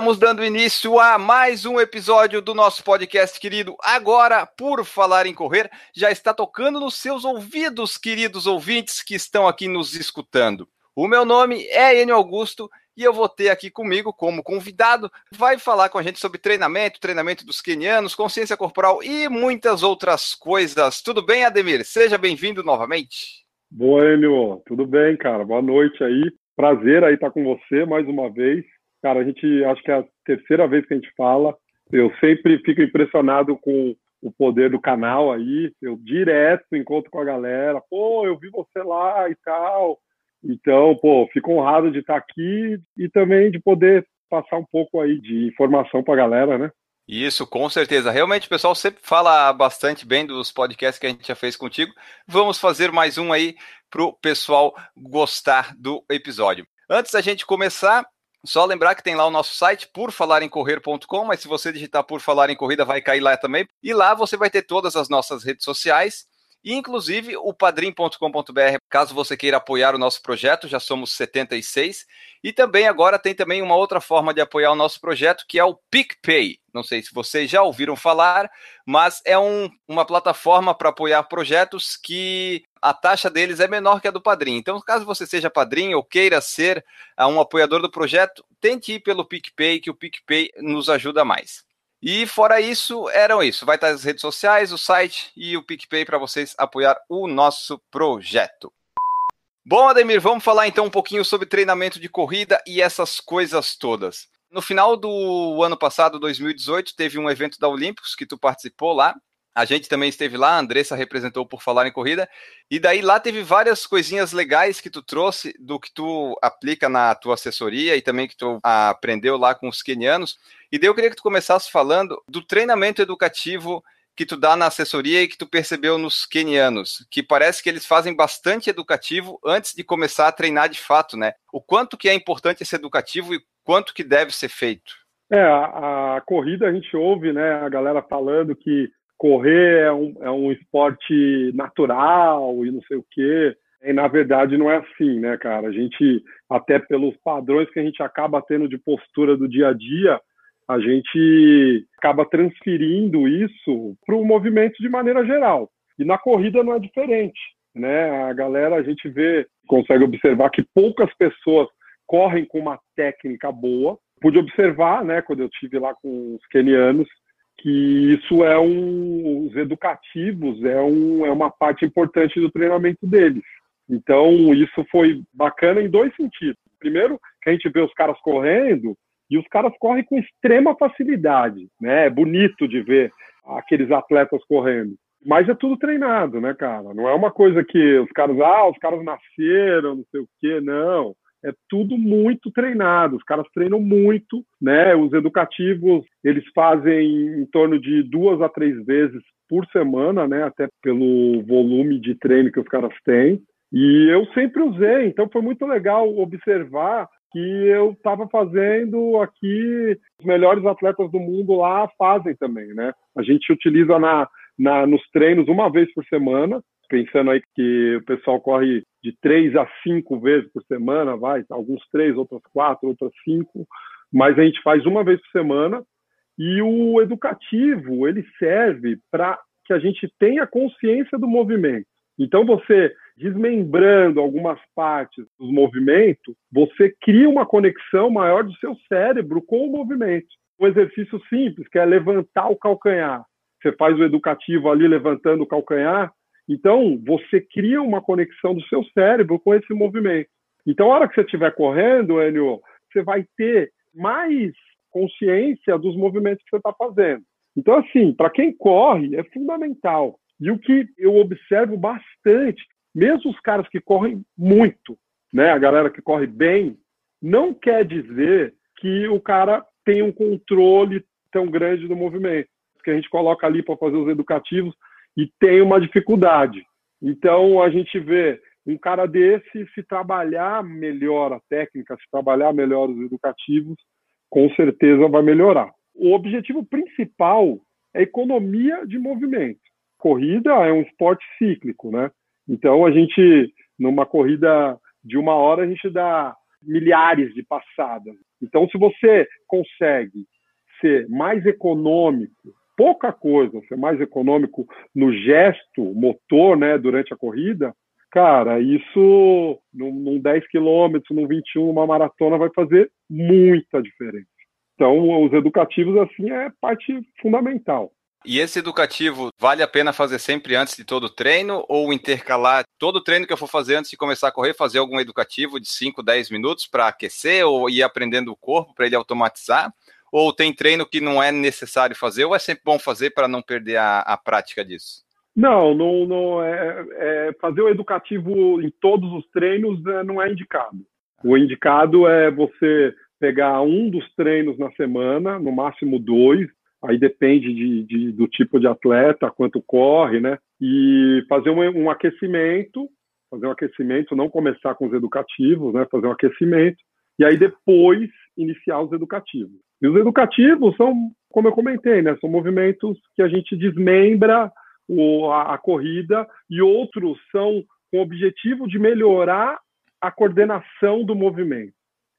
Estamos dando início a mais um episódio do nosso podcast querido. Agora, por falar em correr, já está tocando nos seus ouvidos, queridos ouvintes que estão aqui nos escutando. O meu nome é Enio Augusto e eu vou ter aqui comigo como convidado, vai falar com a gente sobre treinamento, treinamento dos quenianos, consciência corporal e muitas outras coisas. Tudo bem, Ademir? Seja bem-vindo novamente. Boa, Enio. Tudo bem, cara? Boa noite aí. Prazer aí estar com você mais uma vez. Cara, a gente acho que é a terceira vez que a gente fala. Eu sempre fico impressionado com o poder do canal aí. Eu direto encontro com a galera. Pô, eu vi você lá e tal. Então, pô, fico honrado de estar aqui e também de poder passar um pouco aí de informação para a galera, né? Isso, com certeza. Realmente o pessoal sempre fala bastante bem dos podcasts que a gente já fez contigo. Vamos fazer mais um aí para o pessoal gostar do episódio. Antes da gente começar, só lembrar que tem lá o nosso site, porfalarencorrer.com, mas se você digitar por falar em corrida, vai cair lá também. E lá você vai ter todas as nossas redes sociais, e inclusive o padrim.com.br, caso você queira apoiar o nosso projeto, já somos 76. E também agora tem também uma outra forma de apoiar o nosso projeto, que é o PicPay. Não sei se vocês já ouviram falar, mas é um, uma plataforma para apoiar projetos que a taxa deles é menor que a do Padrim. Então, caso você seja padrinho ou queira ser uh, um apoiador do projeto, tente ir pelo PicPay, que o PicPay nos ajuda mais. E fora isso, eram isso. Vai estar as redes sociais, o site e o PicPay para vocês apoiar o nosso projeto. Bom, Ademir, vamos falar então um pouquinho sobre treinamento de corrida e essas coisas todas. No final do ano passado, 2018, teve um evento da Olímpicos que tu participou lá. A gente também esteve lá, a Andressa representou por falar em corrida. E daí lá teve várias coisinhas legais que tu trouxe do que tu aplica na tua assessoria e também que tu aprendeu lá com os quenianos. E daí eu queria que tu começasse falando do treinamento educativo que tu dá na assessoria e que tu percebeu nos quenianos, que parece que eles fazem bastante educativo antes de começar a treinar de fato, né? O quanto que é importante esse educativo e quanto que deve ser feito? É, a, a corrida a gente ouve, né, a galera falando que correr é um, é um esporte natural e não sei o quê. E na verdade não é assim, né, cara? A gente, até pelos padrões que a gente acaba tendo de postura do dia a dia, a gente acaba transferindo isso para o movimento de maneira geral. E na corrida não é diferente, né? A galera, a gente vê, consegue observar que poucas pessoas correm com uma técnica boa. Pude observar, né, quando eu tive lá com os kenianos, que isso é um, os educativos é, um, é uma parte importante do treinamento deles. Então, isso foi bacana em dois sentidos. Primeiro, que a gente vê os caras correndo e os caras correm com extrema facilidade, né? É bonito de ver aqueles atletas correndo. Mas é tudo treinado, né, cara? Não é uma coisa que os caras, ah, os caras nasceram, não sei o quê, não é tudo muito treinado, os caras treinam muito, né? Os educativos, eles fazem em torno de duas a três vezes por semana, né? Até pelo volume de treino que os caras têm. E eu sempre usei, então foi muito legal observar que eu estava fazendo aqui, os melhores atletas do mundo lá fazem também, né? A gente utiliza na, na, nos treinos uma vez por semana, pensando aí que o pessoal corre de três a cinco vezes por semana, vai, alguns três, outras quatro, outras cinco, mas a gente faz uma vez por semana e o educativo ele serve para que a gente tenha consciência do movimento. Então você desmembrando algumas partes do movimento, você cria uma conexão maior do seu cérebro com o movimento. Um exercício simples, que é levantar o calcanhar. Você faz o educativo ali levantando o calcanhar, então, você cria uma conexão do seu cérebro com esse movimento. Então, a hora que você estiver correndo, Enio, você vai ter mais consciência dos movimentos que você está fazendo. Então, assim, para quem corre, é fundamental. E o que eu observo bastante, mesmo os caras que correm muito, né, a galera que corre bem, não quer dizer que o cara tem um controle tão grande do movimento. Que a gente coloca ali para fazer os educativos, e tem uma dificuldade. Então a gente vê um cara desse, se trabalhar melhor a técnica, se trabalhar melhor os educativos, com certeza vai melhorar. O objetivo principal é economia de movimento. Corrida é um esporte cíclico, né? Então a gente, numa corrida de uma hora, a gente dá milhares de passadas. Então, se você consegue ser mais econômico, pouca coisa, ser mais econômico no gesto motor, né, durante a corrida, cara, isso num, num 10 quilômetros, num 21, uma maratona vai fazer muita diferença. Então, os educativos, assim, é parte fundamental. E esse educativo vale a pena fazer sempre antes de todo treino ou intercalar todo treino que eu for fazer antes de começar a correr, fazer algum educativo de 5, 10 minutos para aquecer ou ir aprendendo o corpo para ele automatizar? Ou tem treino que não é necessário fazer ou é sempre bom fazer para não perder a, a prática disso? Não, não, não é, é, fazer o educativo em todos os treinos é, não é indicado. O indicado é você pegar um dos treinos na semana, no máximo dois, aí depende de, de, do tipo de atleta, quanto corre, né? E fazer um, um, aquecimento, fazer um aquecimento, não começar com os educativos, né? Fazer um aquecimento e aí depois iniciar os educativos. E os educativos são, como eu comentei, né? São movimentos que a gente desmembra o, a, a corrida e outros são com o objetivo de melhorar a coordenação do movimento.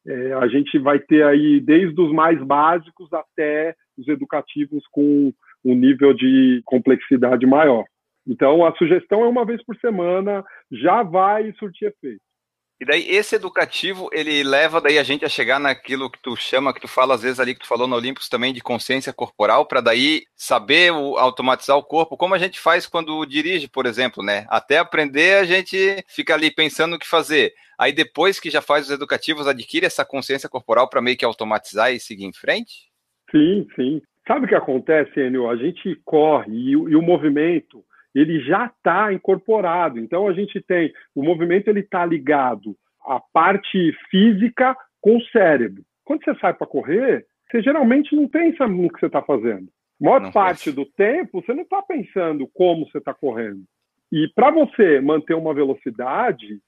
É, a gente vai ter aí desde os mais básicos até os educativos com um nível de complexidade maior. Então, a sugestão é uma vez por semana, já vai surtir efeito. E daí, esse educativo, ele leva daí a gente a chegar naquilo que tu chama, que tu fala às vezes ali, que tu falou no Olympus também, de consciência corporal, para daí saber o, automatizar o corpo, como a gente faz quando dirige, por exemplo, né? Até aprender, a gente fica ali pensando o que fazer. Aí depois que já faz os educativos, adquire essa consciência corporal para meio que automatizar e seguir em frente? Sim, sim. Sabe o que acontece, Enio? A gente corre e, e o movimento ele já está incorporado. Então a gente tem o movimento ele está ligado à parte física com o cérebro. Quando você sai para correr, você geralmente não pensa no que você está fazendo. A maior não parte faz. do tempo você não está pensando como você está correndo. E para você manter uma velocidade,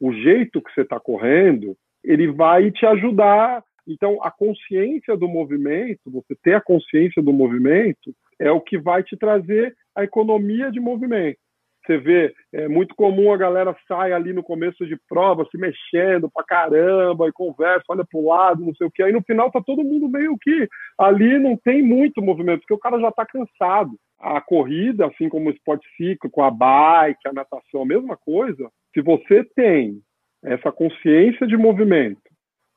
o jeito que você está correndo, ele vai te ajudar então, a consciência do movimento, você ter a consciência do movimento, é o que vai te trazer a economia de movimento. Você vê, é muito comum a galera sai ali no começo de prova, se mexendo pra caramba, e conversa, olha pro lado, não sei o que. Aí no final tá todo mundo meio que ali não tem muito movimento, porque o cara já tá cansado. A corrida, assim como o esporte ciclo, a bike, a natação, a mesma coisa. Se você tem essa consciência de movimento,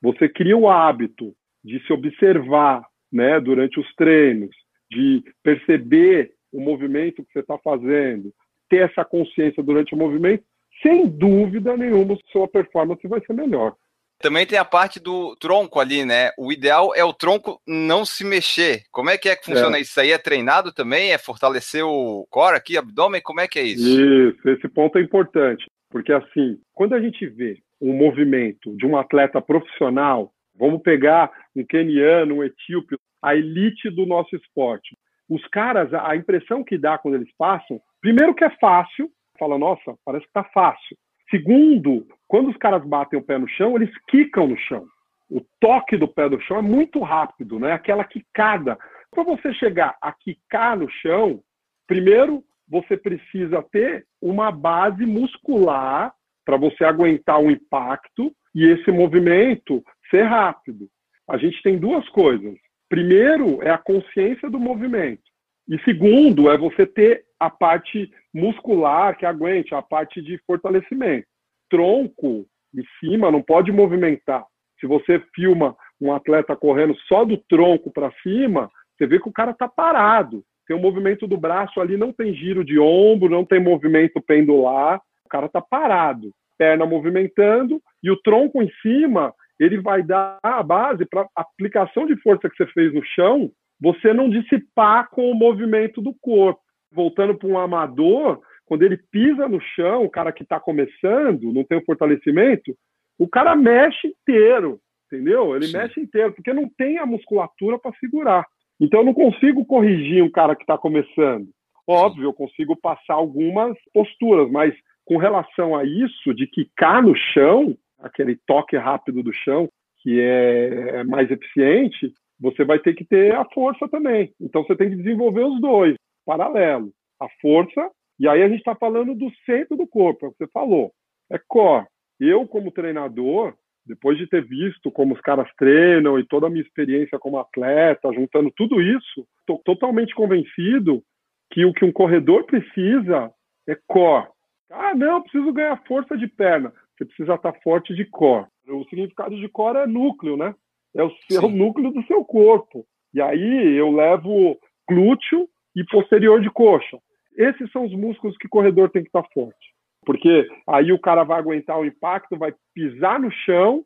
você cria o hábito de se observar né, durante os treinos, de perceber o movimento que você está fazendo, ter essa consciência durante o movimento, sem dúvida nenhuma, sua performance vai ser melhor. Também tem a parte do tronco ali, né? O ideal é o tronco não se mexer. Como é que é que funciona é. isso? aí é treinado também? É fortalecer o core aqui, abdômen? Como é que é isso? Isso, esse ponto é importante. Porque assim, quando a gente vê um movimento de um atleta profissional, vamos pegar um keniano, um etíope, a elite do nosso esporte. Os caras, a impressão que dá quando eles passam, primeiro que é fácil, fala, nossa, parece que tá fácil. Segundo, quando os caras batem o pé no chão, eles quicam no chão. O toque do pé no chão é muito rápido, né? Aquela quicada. Para você chegar a quicar no chão, primeiro você precisa ter uma base muscular para você aguentar o impacto e esse movimento ser rápido. A gente tem duas coisas. Primeiro é a consciência do movimento. E segundo é você ter a parte muscular que aguente, a parte de fortalecimento. Tronco em cima não pode movimentar. Se você filma um atleta correndo só do tronco para cima, você vê que o cara está parado. Tem o um movimento do braço ali, não tem giro de ombro, não tem movimento pendular cara está parado, perna movimentando, e o tronco em cima, ele vai dar a base para aplicação de força que você fez no chão, você não dissipar com o movimento do corpo. Voltando para um amador, quando ele pisa no chão, o cara que está começando, não tem o fortalecimento, o cara mexe inteiro, entendeu? Ele Sim. mexe inteiro, porque não tem a musculatura para segurar. Então eu não consigo corrigir um cara que está começando. Óbvio, eu consigo passar algumas posturas, mas com relação a isso, de quicar no chão, aquele toque rápido do chão, que é mais eficiente, você vai ter que ter a força também. Então você tem que desenvolver os dois, paralelo. A força, e aí a gente está falando do centro do corpo, é o que você falou. É core. Eu, como treinador, depois de ter visto como os caras treinam e toda a minha experiência como atleta, juntando tudo isso, estou totalmente convencido que o que um corredor precisa é core. Ah, não, preciso ganhar força de perna. Você precisa estar forte de core. O significado de core é núcleo, né? É o seu Sim. núcleo do seu corpo. E aí eu levo glúteo e posterior de coxa. Esses são os músculos que o corredor tem que estar forte. Porque aí o cara vai aguentar o impacto, vai pisar no chão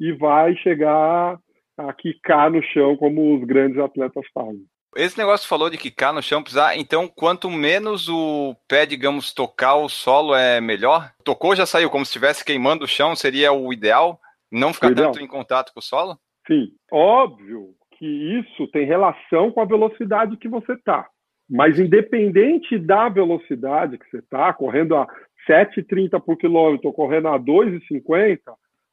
e vai chegar a quicar no chão, como os grandes atletas fazem. Esse negócio falou de quicar no chão, pisar, então quanto menos o pé, digamos, tocar o solo é melhor? Tocou, já saiu, como se estivesse queimando o chão, seria o ideal? Não ficar ideal. tanto em contato com o solo? Sim, óbvio que isso tem relação com a velocidade que você está. Mas independente da velocidade que você está, correndo a 7,30 por quilômetro, correndo a 2,50,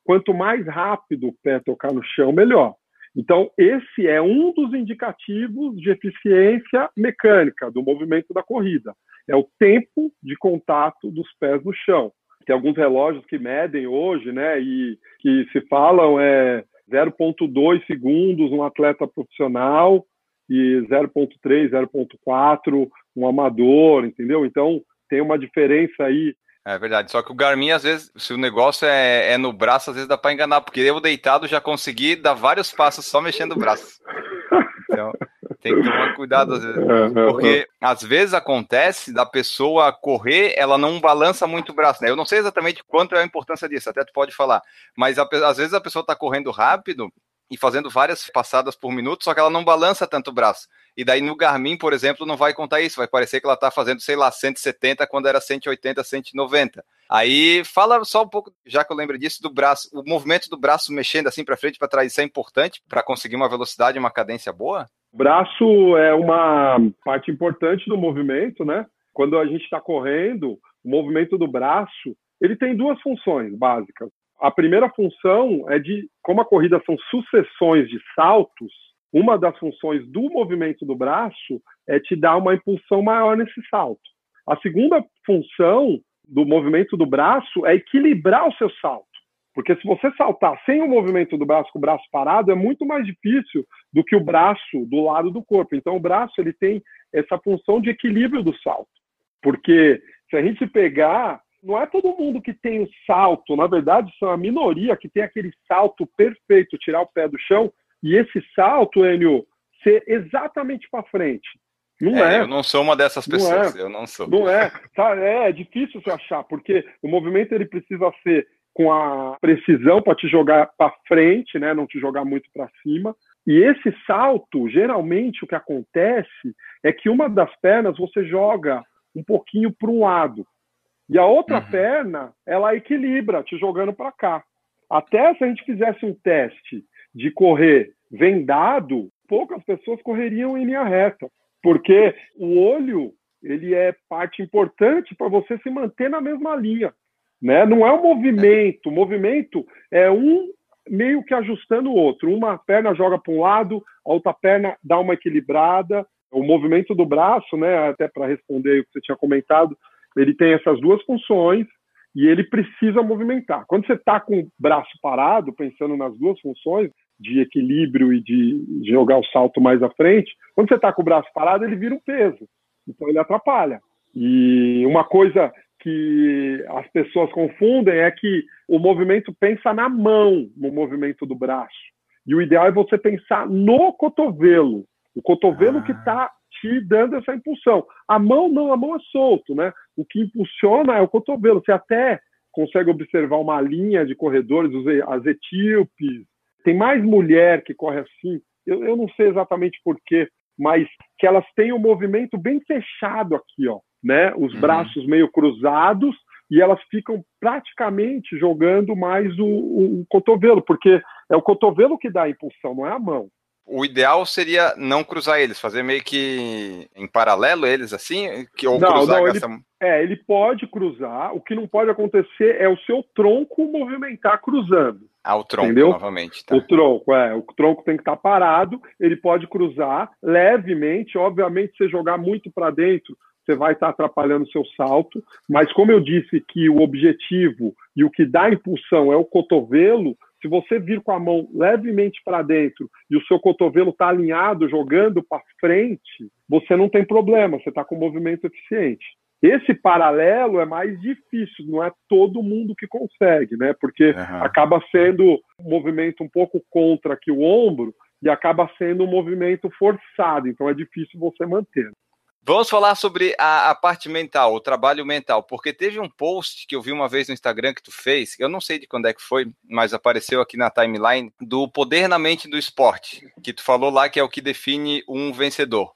quanto mais rápido o pé tocar no chão, melhor. Então, esse é um dos indicativos de eficiência mecânica do movimento da corrida. É o tempo de contato dos pés no chão. Tem alguns relógios que medem hoje, né, e que se falam é 0,2 segundos um atleta profissional e 0,3, 0,4 um amador, entendeu? Então, tem uma diferença aí é verdade, só que o Garmin, às vezes, se o negócio é, é no braço, às vezes dá para enganar, porque eu deitado já consegui dar vários passos só mexendo o braço. Então, tem que tomar cuidado, às vezes, é, é, porque às vezes acontece da pessoa correr, ela não balança muito o braço, né? Eu não sei exatamente quanto é a importância disso, até tu pode falar, mas às vezes a pessoa está correndo rápido e fazendo várias passadas por minuto, só que ela não balança tanto o braço. E daí no Garmin, por exemplo, não vai contar isso, vai parecer que ela está fazendo, sei lá, 170 quando era 180, 190. Aí fala só um pouco, já que eu lembro disso, do braço, o movimento do braço mexendo assim para frente para trás, isso é importante para conseguir uma velocidade, uma cadência boa? O braço é uma parte importante do movimento, né? Quando a gente está correndo, o movimento do braço, ele tem duas funções básicas. A primeira função é de, como a corrida são sucessões de saltos, uma das funções do movimento do braço é te dar uma impulsão maior nesse salto. A segunda função do movimento do braço é equilibrar o seu salto. Porque se você saltar sem o movimento do braço com o braço parado, é muito mais difícil do que o braço do lado do corpo. Então o braço ele tem essa função de equilíbrio do salto. Porque se a gente pegar não é todo mundo que tem o salto, na verdade, são a minoria que tem aquele salto perfeito, tirar o pé do chão, e esse salto, Enio, ser exatamente para frente. Não é, é, Eu não sou uma dessas pessoas, não é, eu não sou. Não é, tá, é, é difícil se achar, porque o movimento ele precisa ser com a precisão para te jogar para frente, né, não te jogar muito para cima. E esse salto, geralmente o que acontece é que uma das pernas você joga um pouquinho para um lado. E a outra uhum. perna, ela equilibra, te jogando para cá. Até se a gente fizesse um teste de correr vendado, poucas pessoas correriam em linha reta, porque o olho ele é parte importante para você se manter na mesma linha, né? Não é um movimento, o movimento é um meio que ajustando o outro. Uma perna joga para um lado, a outra perna dá uma equilibrada. O movimento do braço, né? Até para responder o que você tinha comentado, ele tem essas duas funções e ele precisa movimentar. Quando você está com o braço parado, pensando nas duas funções, de equilíbrio e de jogar o salto mais à frente, quando você está com o braço parado, ele vira um peso. Então ele atrapalha. E uma coisa que as pessoas confundem é que o movimento pensa na mão, no movimento do braço. E o ideal é você pensar no cotovelo. O cotovelo ah. que está te dando essa impulsão. A mão não, a mão é solto, né? O que impulsiona é o cotovelo. Você até consegue observar uma linha de corredores, as etíopes. Tem mais mulher que corre assim. Eu, eu não sei exatamente porquê, mas que elas têm o um movimento bem fechado aqui, ó, né? Os uhum. braços meio cruzados e elas ficam praticamente jogando mais o, o, o cotovelo, porque é o cotovelo que dá a impulsão, não é a mão. O ideal seria não cruzar eles, fazer meio que em paralelo eles assim, que ou não, cruzar não, ele, É, ele pode cruzar. O que não pode acontecer é o seu tronco movimentar cruzando. Ah, o tronco, Entendeu? novamente. Tá. O tronco, é. O tronco tem que estar parado. Ele pode cruzar levemente. Obviamente, se você jogar muito para dentro, você vai estar atrapalhando o seu salto. Mas como eu disse que o objetivo e o que dá impulsão é o cotovelo, se você vir com a mão levemente para dentro e o seu cotovelo está alinhado, jogando para frente, você não tem problema, você está com movimento eficiente. Esse paralelo é mais difícil, não é todo mundo que consegue, né? Porque Uhum. acaba sendo um movimento um pouco contra aqui o ombro e acaba sendo um movimento forçado, então é difícil você manter. Vamos falar sobre a, a parte mental, o trabalho mental, porque teve um post que eu vi uma vez no Instagram que tu fez, eu não sei de quando é que foi, mas apareceu aqui na timeline, do poder na mente do esporte, que tu falou lá que é o que define um vencedor.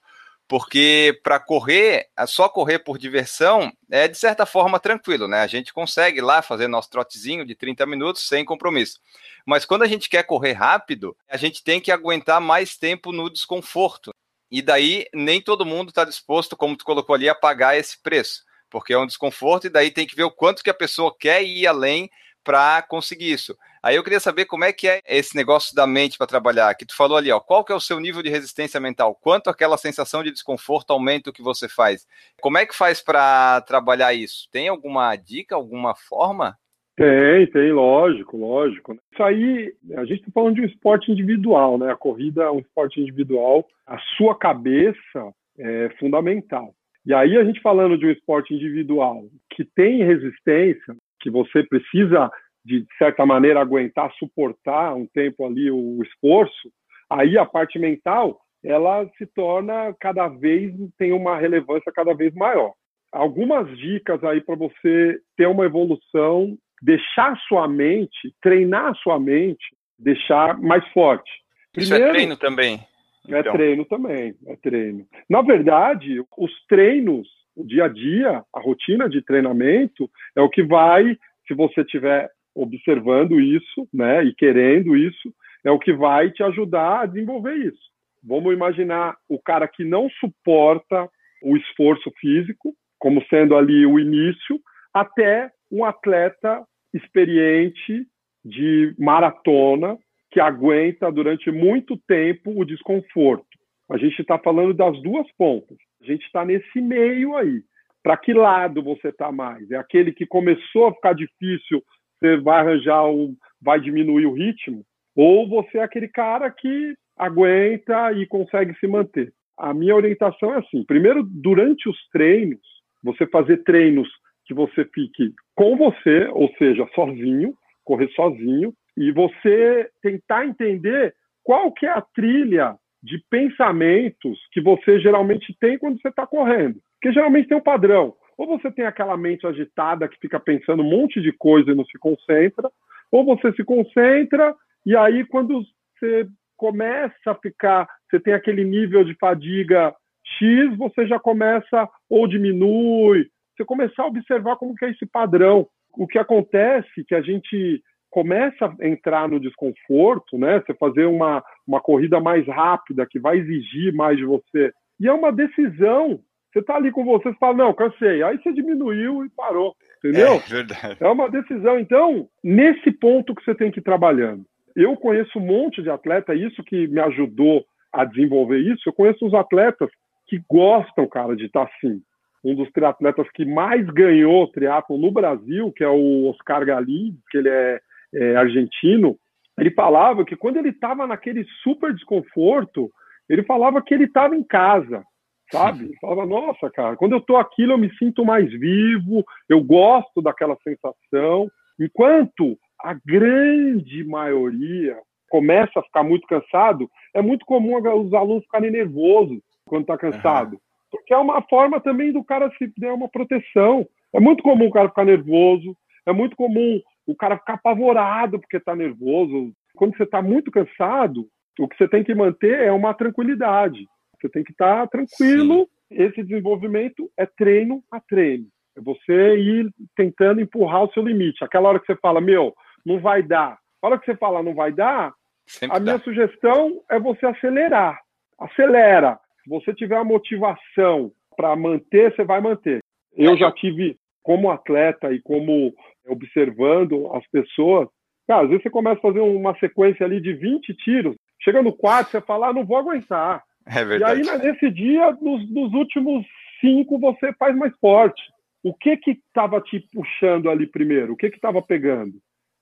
Porque para correr, só correr por diversão é de certa forma tranquilo, né? A gente consegue lá fazer nosso trotezinho de 30 minutos sem compromisso. Mas quando a gente quer correr rápido, a gente tem que aguentar mais tempo no desconforto. E daí nem todo mundo está disposto, como tu colocou ali, a pagar esse preço, porque é um desconforto e daí tem que ver o quanto que a pessoa quer ir além para conseguir isso. Aí eu queria saber como é que é esse negócio da mente para trabalhar, que tu falou ali, ó, qual que é o seu nível de resistência mental? Quanto aquela sensação de desconforto aumenta o que você faz? Como é que faz para trabalhar isso? Tem alguma dica, alguma forma? Tem, tem, lógico, lógico. Isso aí, a gente está falando de um esporte individual, né? A corrida é um esporte individual. A sua cabeça é fundamental. E aí, a gente falando de um esporte individual que tem resistência, que você precisa, de certa maneira, aguentar, suportar um tempo ali o esforço, aí a parte mental, ela se torna cada vez, tem uma relevância cada vez maior. Algumas dicas aí para você ter uma evolução deixar sua mente, treinar sua mente, deixar mais forte. Isso é treino também. É treino também, é treino. Na verdade, os treinos, o dia a dia, a rotina de treinamento é o que vai, se você estiver observando isso, né, e querendo isso, é o que vai te ajudar a desenvolver isso. Vamos imaginar o cara que não suporta o esforço físico, como sendo ali o início, até um atleta experiente de maratona que aguenta durante muito tempo o desconforto. A gente está falando das duas pontas. A gente está nesse meio aí. Para que lado você está mais? É aquele que começou a ficar difícil, você vai arranjar um, vai diminuir o ritmo? Ou você é aquele cara que aguenta e consegue se manter? A minha orientação é assim: primeiro, durante os treinos, você fazer treinos que você fique com você, ou seja, sozinho, correr sozinho, e você tentar entender qual que é a trilha de pensamentos que você geralmente tem quando você está correndo. Porque geralmente tem um padrão. Ou você tem aquela mente agitada que fica pensando um monte de coisa e não se concentra, ou você se concentra e aí quando você começa a ficar, você tem aquele nível de fadiga X, você já começa ou diminui, você começar a observar como que é esse padrão. O que acontece é que a gente começa a entrar no desconforto, né? Você fazer uma, uma corrida mais rápida, que vai exigir mais de você. E é uma decisão. Você está ali com você, você fala, não, cansei. Aí você diminuiu e parou. Entendeu? É, verdade. é uma decisão. Então, nesse ponto que você tem que ir trabalhando. Eu conheço um monte de atleta, isso que me ajudou a desenvolver isso. Eu conheço uns atletas que gostam, cara, de estar assim um dos triatletas que mais ganhou triatlo no Brasil, que é o Oscar Galim, que ele é, é argentino, ele falava que quando ele estava naquele super desconforto, ele falava que ele estava em casa, sabe? Ele falava, nossa, cara, quando eu estou aquilo eu me sinto mais vivo, eu gosto daquela sensação, enquanto a grande maioria começa a ficar muito cansado, é muito comum os alunos ficarem nervosos quando está cansado. Uhum porque é uma forma também do cara se dar uma proteção. É muito comum o cara ficar nervoso, é muito comum o cara ficar apavorado porque está nervoso. Quando você está muito cansado, o que você tem que manter é uma tranquilidade. Você tem que estar tá tranquilo. Sim. Esse desenvolvimento é treino a treino. É você ir tentando empurrar o seu limite. Aquela hora que você fala, meu, não vai dar. A hora que você fala, não vai dar, Sempre a dá. minha sugestão é você acelerar. Acelera. Se você tiver a motivação para manter, você vai manter. Eu já tive, como atleta e como observando as pessoas, cara, às vezes você começa a fazer uma sequência ali de 20 tiros, chega no quarto, você fala, ah, não vou aguentar. É verdade. E aí, nesse dia, nos, nos últimos cinco, você faz mais forte. O que que estava te puxando ali primeiro? O que que estava pegando?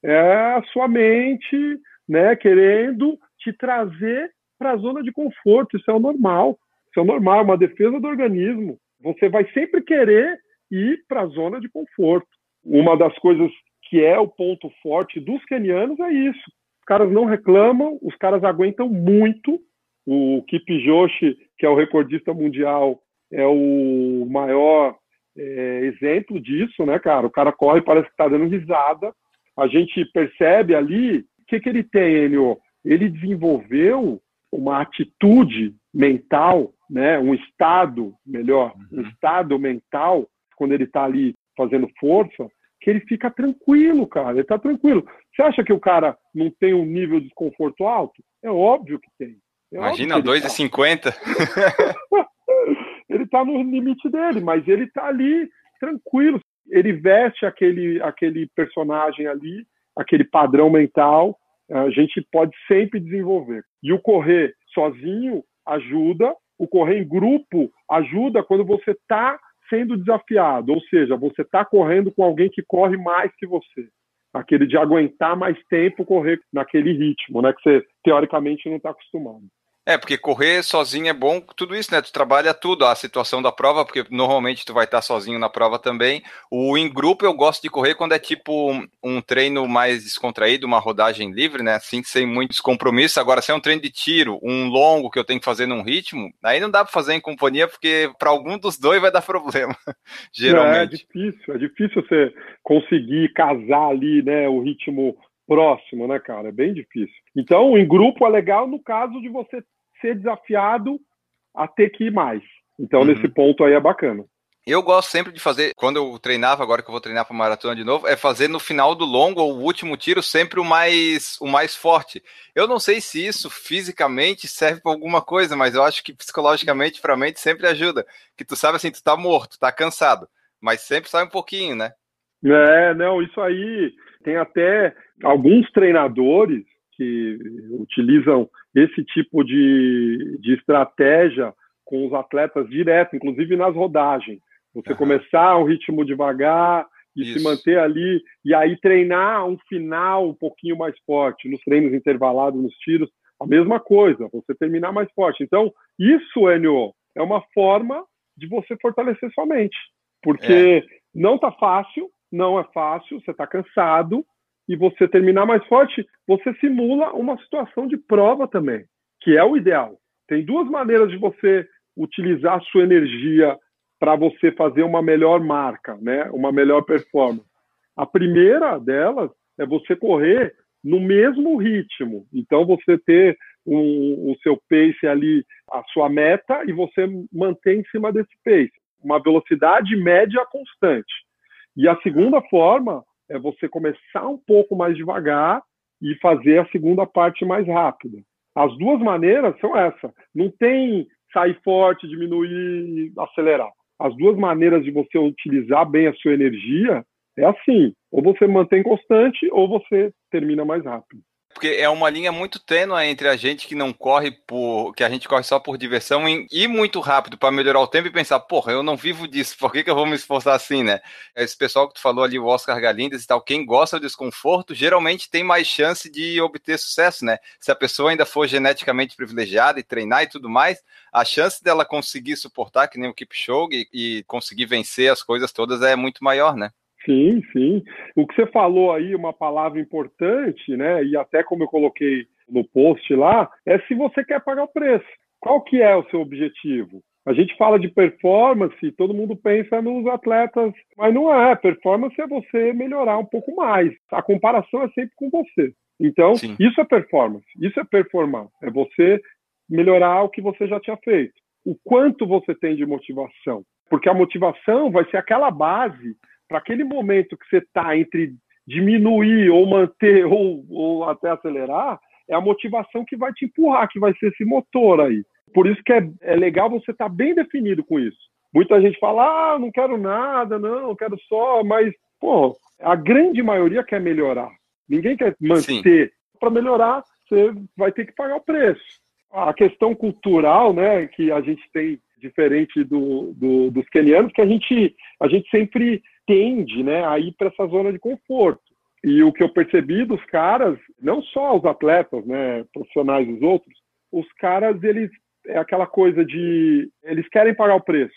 É a sua mente, né, querendo te trazer para a zona de conforto. Isso é o normal. Isso é normal, é uma defesa do organismo. Você vai sempre querer ir para a zona de conforto. Uma das coisas que é o ponto forte dos kenianos é isso. Os caras não reclamam, os caras aguentam muito. O Kip Joshi, que é o recordista mundial, é o maior é, exemplo disso, né, cara? O cara corre parece que está dando risada. A gente percebe ali o que, que ele tem, Enio. Ele desenvolveu uma atitude mental, né, um estado, melhor, um uhum. estado mental, quando ele está ali fazendo força, que ele fica tranquilo, cara. Ele está tranquilo. Você acha que o cara não tem um nível de desconforto alto? É óbvio que tem. É Imagina, 2,50. Tá. ele está no limite dele, mas ele está ali tranquilo. Ele veste aquele, aquele personagem ali, aquele padrão mental, a gente pode sempre desenvolver. E o correr sozinho ajuda, o correr em grupo ajuda quando você está sendo desafiado, ou seja, você está correndo com alguém que corre mais que você. Aquele de aguentar mais tempo correr naquele ritmo, né? Que você teoricamente não está acostumado. É, porque correr sozinho é bom, tudo isso, né? Tu trabalha tudo, a situação da prova, porque normalmente tu vai estar sozinho na prova também. O em grupo eu gosto de correr quando é tipo um, um treino mais descontraído, uma rodagem livre, né? Assim, sem muitos compromissos. Agora, se é um treino de tiro, um longo que eu tenho que fazer num ritmo, aí não dá para fazer em companhia, porque para algum dos dois vai dar problema, geralmente. É, é difícil, é difícil você conseguir casar ali, né, o ritmo próximo, né, cara? É bem difícil. Então, em grupo é legal no caso de você ser desafiado a ter que ir mais. Então, uhum. nesse ponto aí é bacana. Eu gosto sempre de fazer, quando eu treinava, agora que eu vou treinar para maratona de novo, é fazer no final do longo ou o último tiro sempre o mais, o mais forte. Eu não sei se isso fisicamente serve para alguma coisa, mas eu acho que psicologicamente para a mente sempre ajuda. Que tu sabe assim, tu tá morto, tá cansado, mas sempre sai um pouquinho, né? É, não, isso aí tem até alguns treinadores que utilizam esse tipo de, de estratégia com os atletas direto, inclusive nas rodagens. Você uhum. começar um ritmo devagar e Isso. se manter ali, e aí treinar um final um pouquinho mais forte, nos treinos intervalados, nos tiros, a mesma coisa, você terminar mais forte. Então, isso, Enio, é uma forma de você fortalecer sua mente. Porque é. não tá fácil, não é fácil, você tá cansado, e você terminar mais forte, você simula uma situação de prova também, que é o ideal. Tem duas maneiras de você utilizar a sua energia para você fazer uma melhor marca, né? uma melhor performance. A primeira delas é você correr no mesmo ritmo. Então, você ter um, o seu pace ali, a sua meta, e você manter em cima desse pace. Uma velocidade média constante. E a segunda forma é você começar um pouco mais devagar e fazer a segunda parte mais rápida. As duas maneiras são essa. Não tem sair forte, diminuir, acelerar. As duas maneiras de você utilizar bem a sua energia é assim: ou você mantém constante ou você termina mais rápido porque é uma linha muito tênue entre a gente que não corre por. que a gente corre só por diversão e ir muito rápido para melhorar o tempo e pensar, porra, eu não vivo disso, por que, que eu vou me esforçar assim, né? Esse pessoal que tu falou ali, o Oscar Galindas e tal, quem gosta do desconforto, geralmente tem mais chance de obter sucesso, né? Se a pessoa ainda for geneticamente privilegiada e treinar e tudo mais, a chance dela conseguir suportar, que nem o Kipchoge, e conseguir vencer as coisas todas é muito maior, né? Sim, sim. O que você falou aí, uma palavra importante, né? E até como eu coloquei no post lá, é se você quer pagar o preço. Qual que é o seu objetivo? A gente fala de performance, todo mundo pensa nos atletas, mas não é. Performance é você melhorar um pouco mais. A comparação é sempre com você. Então, Sim. isso é performance, isso é performar. É você melhorar o que você já tinha feito. O quanto você tem de motivação. Porque a motivação vai ser aquela base para aquele momento que você está entre diminuir ou manter ou, ou até acelerar, é a motivação que vai te empurrar, que vai ser esse motor aí. Por isso que é, é legal você estar tá bem definido com isso. Muita gente fala, ah, não quero nada, não, quero só, mas, pô, a grande maioria quer melhorar. Ninguém quer manter. Para melhorar, você vai ter que pagar o preço. A questão cultural, né, que a gente tem diferente do, do, dos kenianos, que a gente, a gente sempre tende né, a ir para essa zona de conforto. E o que eu percebi dos caras, não só os atletas, né, profissionais dos outros, os caras, eles é aquela coisa de eles querem pagar o preço.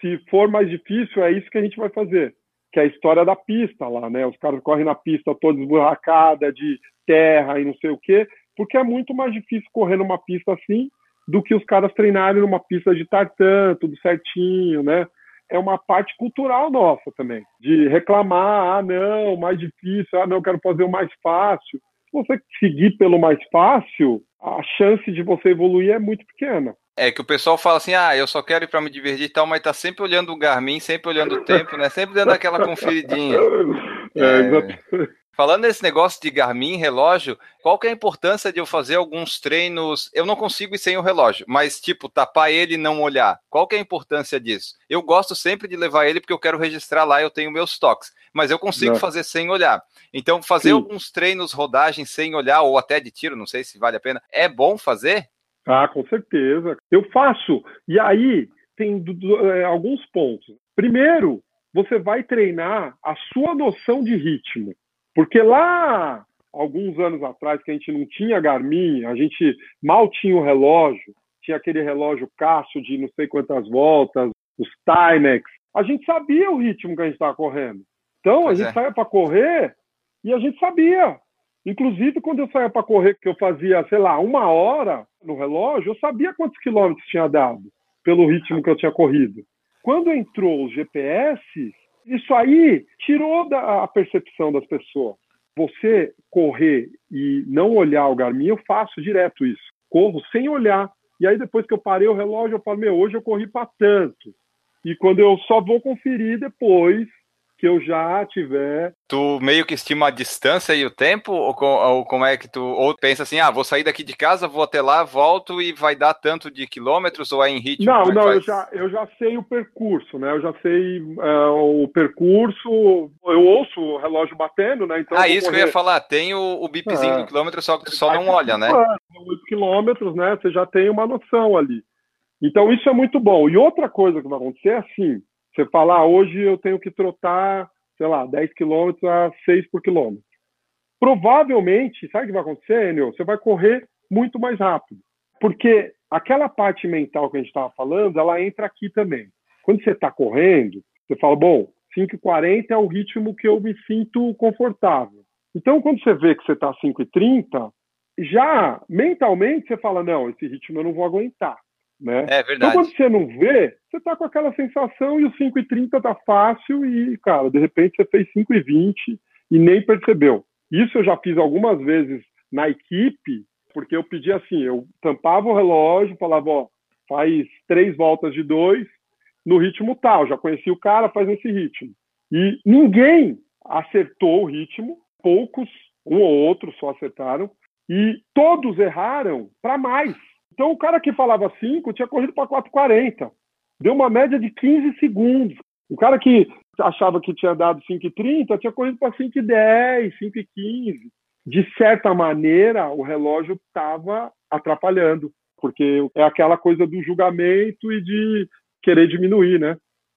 Se for mais difícil, é isso que a gente vai fazer. Que é a história da pista lá, né? Os caras correm na pista toda esburracada, de terra e não sei o quê, porque é muito mais difícil correr numa pista assim do que os caras treinarem numa pista de tartan, tudo certinho, né? É uma parte cultural nossa também, de reclamar, ah, não, mais difícil, ah, não, quero fazer o mais fácil. Se você seguir pelo mais fácil, a chance de você evoluir é muito pequena. É que o pessoal fala assim, ah, eu só quero ir para me divertir e tal, mas tá sempre olhando o Garmin, sempre olhando o tempo, né? Sempre dando aquela conferidinha. É, é... Falando nesse negócio de Garmin, relógio, qual que é a importância de eu fazer alguns treinos? Eu não consigo ir sem o relógio, mas tipo, tapar ele e não olhar. Qual que é a importância disso? Eu gosto sempre de levar ele porque eu quero registrar lá, eu tenho meus toques, mas eu consigo não. fazer sem olhar. Então, fazer Sim. alguns treinos rodagem sem olhar, ou até de tiro, não sei se vale a pena, é bom fazer? Ah, com certeza. Eu faço. E aí tem é, alguns pontos. Primeiro, você vai treinar a sua noção de ritmo. Porque lá, alguns anos atrás, que a gente não tinha Garmin, a gente mal tinha o relógio, tinha aquele relógio Cássio de não sei quantas voltas, os Timex, a gente sabia o ritmo que a gente estava correndo. Então, pois a gente é. saía para correr e a gente sabia. Inclusive, quando eu saía para correr, que eu fazia, sei lá, uma hora no relógio, eu sabia quantos quilômetros tinha dado, pelo ritmo que eu tinha corrido. Quando entrou os GPS, isso aí tirou da, a percepção das pessoas. Você correr e não olhar o Garmin, eu faço direto isso. Corro sem olhar. E aí, depois que eu parei o relógio, eu falo, meu, hoje eu corri para tanto. E quando eu só vou conferir depois que eu já tiver. Tu meio que estima a distância e o tempo? Ou, ou, como é que tu. Ou pensa assim, ah, vou sair daqui de casa, vou até lá, volto e vai dar tanto de quilômetros ou é em ritmo? Não, é não, eu já, eu já sei o percurso, né? Eu já sei uh, o percurso, eu ouço o relógio batendo, né? Então ah, isso correr... que eu ia falar, tem o, o bipzinho é. do quilômetro, só que tu só não olha, né? 8 quilômetros, né? Você já tem uma noção ali. Então isso é muito bom. E outra coisa que vai acontecer é assim você fala, ah, hoje eu tenho que trotar, sei lá, 10 quilômetros a 6 por quilômetro. Provavelmente, sabe o que vai acontecer, Enio? Você vai correr muito mais rápido. Porque aquela parte mental que a gente estava falando, ela entra aqui também. Quando você está correndo, você fala, bom, 5,40 é o ritmo que eu me sinto confortável. Então, quando você vê que você está 5,30, já mentalmente você fala, não, esse ritmo eu não vou aguentar. Né? É verdade. Então, quando você não vê, você tá com aquela sensação e o 5,30 tá fácil e, cara, de repente você fez 5,20 e nem percebeu. Isso eu já fiz algumas vezes na equipe, porque eu pedi assim, eu tampava o relógio, falava, ó, faz três voltas de dois no ritmo tal, já conheci o cara, faz esse ritmo. E ninguém acertou o ritmo, poucos, um ou outro só acertaram, e todos erraram para mais. Então o cara que falava 5 tinha corrido para 4,40. Deu uma média de 15 segundos. O cara que achava que tinha dado 5,30 tinha corrido para 5,10, 5,15. De certa maneira, o relógio estava atrapalhando, porque é aquela coisa do julgamento e de querer diminuir, né?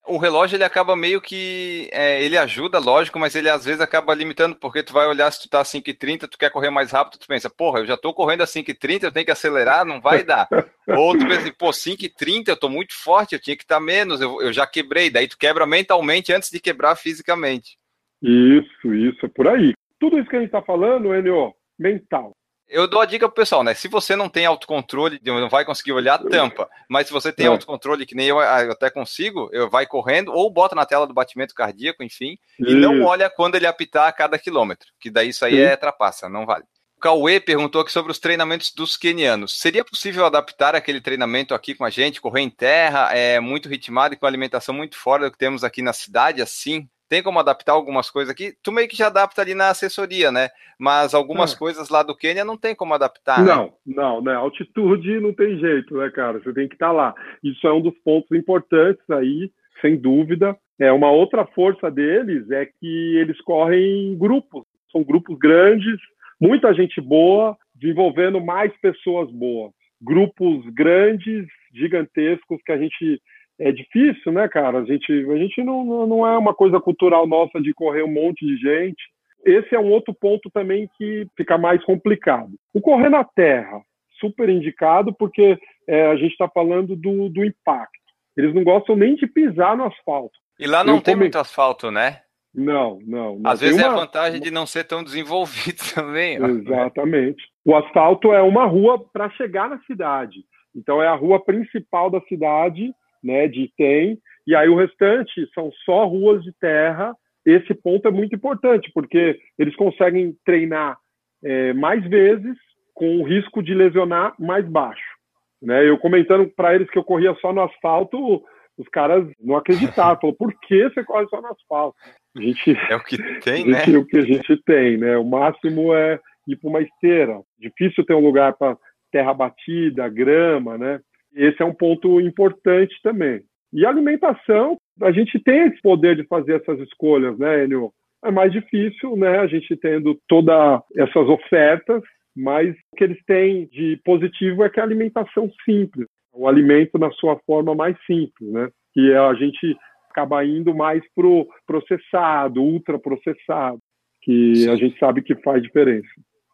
O relógio ele acaba meio que. É, ele ajuda, lógico, mas ele às vezes acaba limitando, porque tu vai olhar se tu tá a 5,30, tu quer correr mais rápido, tu pensa, porra, eu já tô correndo a 5,30, eu tenho que acelerar, não vai dar. Ou tu pensa, pô, 5,30, eu tô muito forte, eu tinha que estar tá menos, eu, eu já quebrei. Daí tu quebra mentalmente antes de quebrar fisicamente. Isso, isso, é por aí. Tudo isso que a gente tá falando, Enio, mental. Eu dou a dica pro pessoal, né? Se você não tem autocontrole, não vai conseguir olhar, tampa. Mas se você tem é. autocontrole, que nem eu, ah, eu, até consigo, eu vai correndo, ou bota na tela do batimento cardíaco, enfim, e não olha quando ele apitar a cada quilômetro, que daí isso aí Sim. é trapaça, não vale. O Cauê perguntou aqui sobre os treinamentos dos quenianos. Seria possível adaptar aquele treinamento aqui com a gente, correr em terra, é muito ritmado e com alimentação muito fora do que temos aqui na cidade, assim? Tem como adaptar algumas coisas aqui. Tu meio que já adapta ali na assessoria, né? Mas algumas é. coisas lá do Quênia não tem como adaptar. Não, né? não, né? Altitude não tem jeito, né, cara? Você tem que estar tá lá. Isso é um dos pontos importantes aí, sem dúvida. É uma outra força deles é que eles correm em grupos. São grupos grandes, muita gente boa, desenvolvendo mais pessoas boas. Grupos grandes, gigantescos que a gente é difícil, né, cara? A gente, a gente não, não é uma coisa cultural nossa de correr um monte de gente. Esse é um outro ponto também que fica mais complicado. O correr na terra, super indicado, porque é, a gente está falando do, do impacto. Eles não gostam nem de pisar no asfalto. E lá não Eu tem come... muito asfalto, né? Não, não. não. Às vezes uma... é a vantagem de não ser tão desenvolvido também. Ó. Exatamente. O asfalto é uma rua para chegar na cidade. Então é a rua principal da cidade né, de Item, e aí o restante são só ruas de terra. Esse ponto é muito importante, porque eles conseguem treinar é, mais vezes com o risco de lesionar mais baixo. Né? Eu comentando para eles que eu corria só no asfalto, os caras não acreditavam. Falaram, por que você corre só no asfalto? A gente, é o que tem, né? É o que a gente tem, né? O máximo é ir para uma esteira. Difícil ter um lugar para terra batida, grama, né? Esse é um ponto importante também. E alimentação, a gente tem esse poder de fazer essas escolhas, né, Enio? É mais difícil, né, a gente tendo todas essas ofertas, mas o que eles têm de positivo é que a alimentação simples, o alimento na sua forma mais simples, né? Que a gente acaba indo mais pro processado, ultraprocessado, que Sim. a gente sabe que faz diferença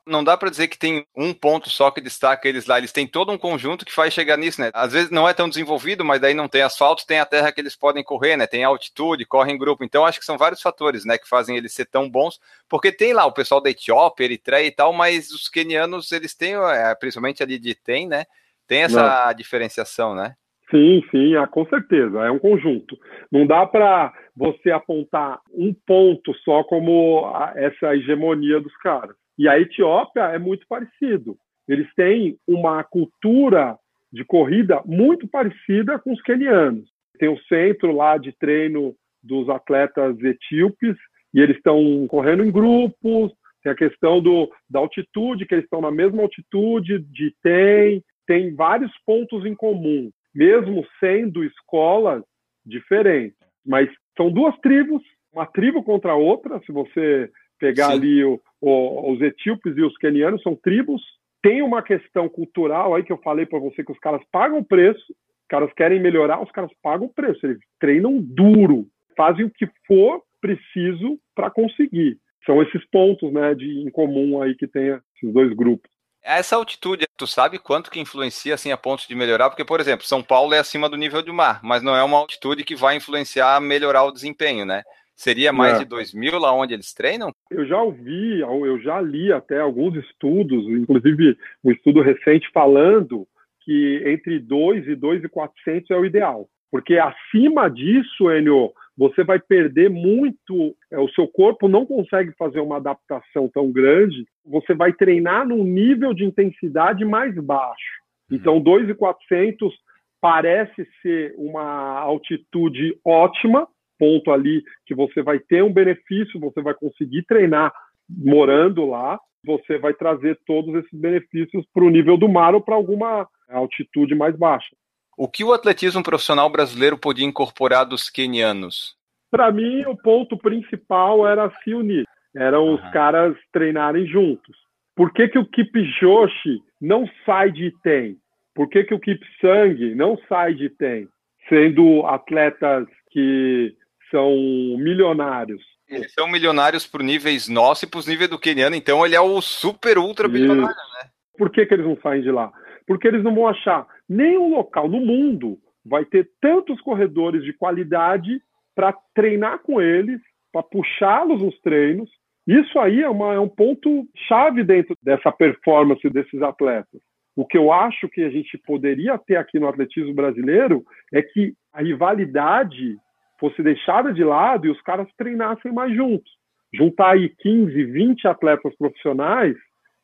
não dá para dizer que tem um ponto só que destaca eles lá. Eles têm todo um conjunto que faz chegar nisso, né? Às vezes não é tão desenvolvido, mas daí não tem asfalto, tem a terra que eles podem correr, né? Tem altitude, correm em grupo. Então acho que são vários fatores, né, que fazem eles ser tão bons, porque tem lá o pessoal da Etiópia, Eritreia e tal, mas os quenianos, eles têm, é, principalmente ali de tem, né? Tem essa não. diferenciação, né? Sim, sim, ah, com certeza. É um conjunto. Não dá para você apontar um ponto só como essa hegemonia dos caras. E a Etiópia é muito parecido. Eles têm uma cultura de corrida muito parecida com os quenianos. Tem o centro lá de treino dos atletas etíopes e eles estão correndo em grupos. Tem a questão do, da altitude, que eles estão na mesma altitude de tem. Tem vários pontos em comum, mesmo sendo escolas diferentes. Mas são duas tribos, uma tribo contra a outra. Se você pegar Sim. ali o, o, os etíopes e os quenianos, são tribos. Tem uma questão cultural aí que eu falei para você que os caras pagam preço, os caras querem melhorar, os caras pagam preço, eles treinam duro, fazem o que for preciso para conseguir. São esses pontos, né, de em comum aí que tem esses dois grupos. Essa altitude, tu sabe quanto que influencia assim a ponto de melhorar? Porque, por exemplo, São Paulo é acima do nível do mar, mas não é uma altitude que vai influenciar melhorar o desempenho, né? Seria mais é. de 2 mil lá onde eles treinam? Eu já ouvi, eu já li até alguns estudos, inclusive um estudo recente falando que entre 2 e 2,400 é o ideal. Porque acima disso, Enio, você vai perder muito, é, o seu corpo não consegue fazer uma adaptação tão grande, você vai treinar num nível de intensidade mais baixo. Uhum. Então, 2,400 parece ser uma altitude ótima, ponto ali que você vai ter um benefício, você vai conseguir treinar morando lá, você vai trazer todos esses benefícios para o nível do mar ou para alguma altitude mais baixa. O que o atletismo profissional brasileiro podia incorporar dos quenianos? Para mim, o ponto principal era se unir, eram os caras treinarem juntos. Por que, que o Kipchoge não sai de Item? Por que, que o Kipsang não sai de Item? Sendo atletas que são milionários. Eles são milionários por níveis nossos e para os níveis do queniano, então ele é o super ultra bilionário, né? Por que, que eles não saem de lá? Porque eles não vão achar nenhum local no mundo vai ter tantos corredores de qualidade para treinar com eles, para puxá-los nos treinos. Isso aí é, uma, é um ponto chave dentro dessa performance desses atletas. O que eu acho que a gente poderia ter aqui no atletismo brasileiro é que a rivalidade fosse deixada de lado e os caras treinassem mais juntos. Juntar aí 15, 20 atletas profissionais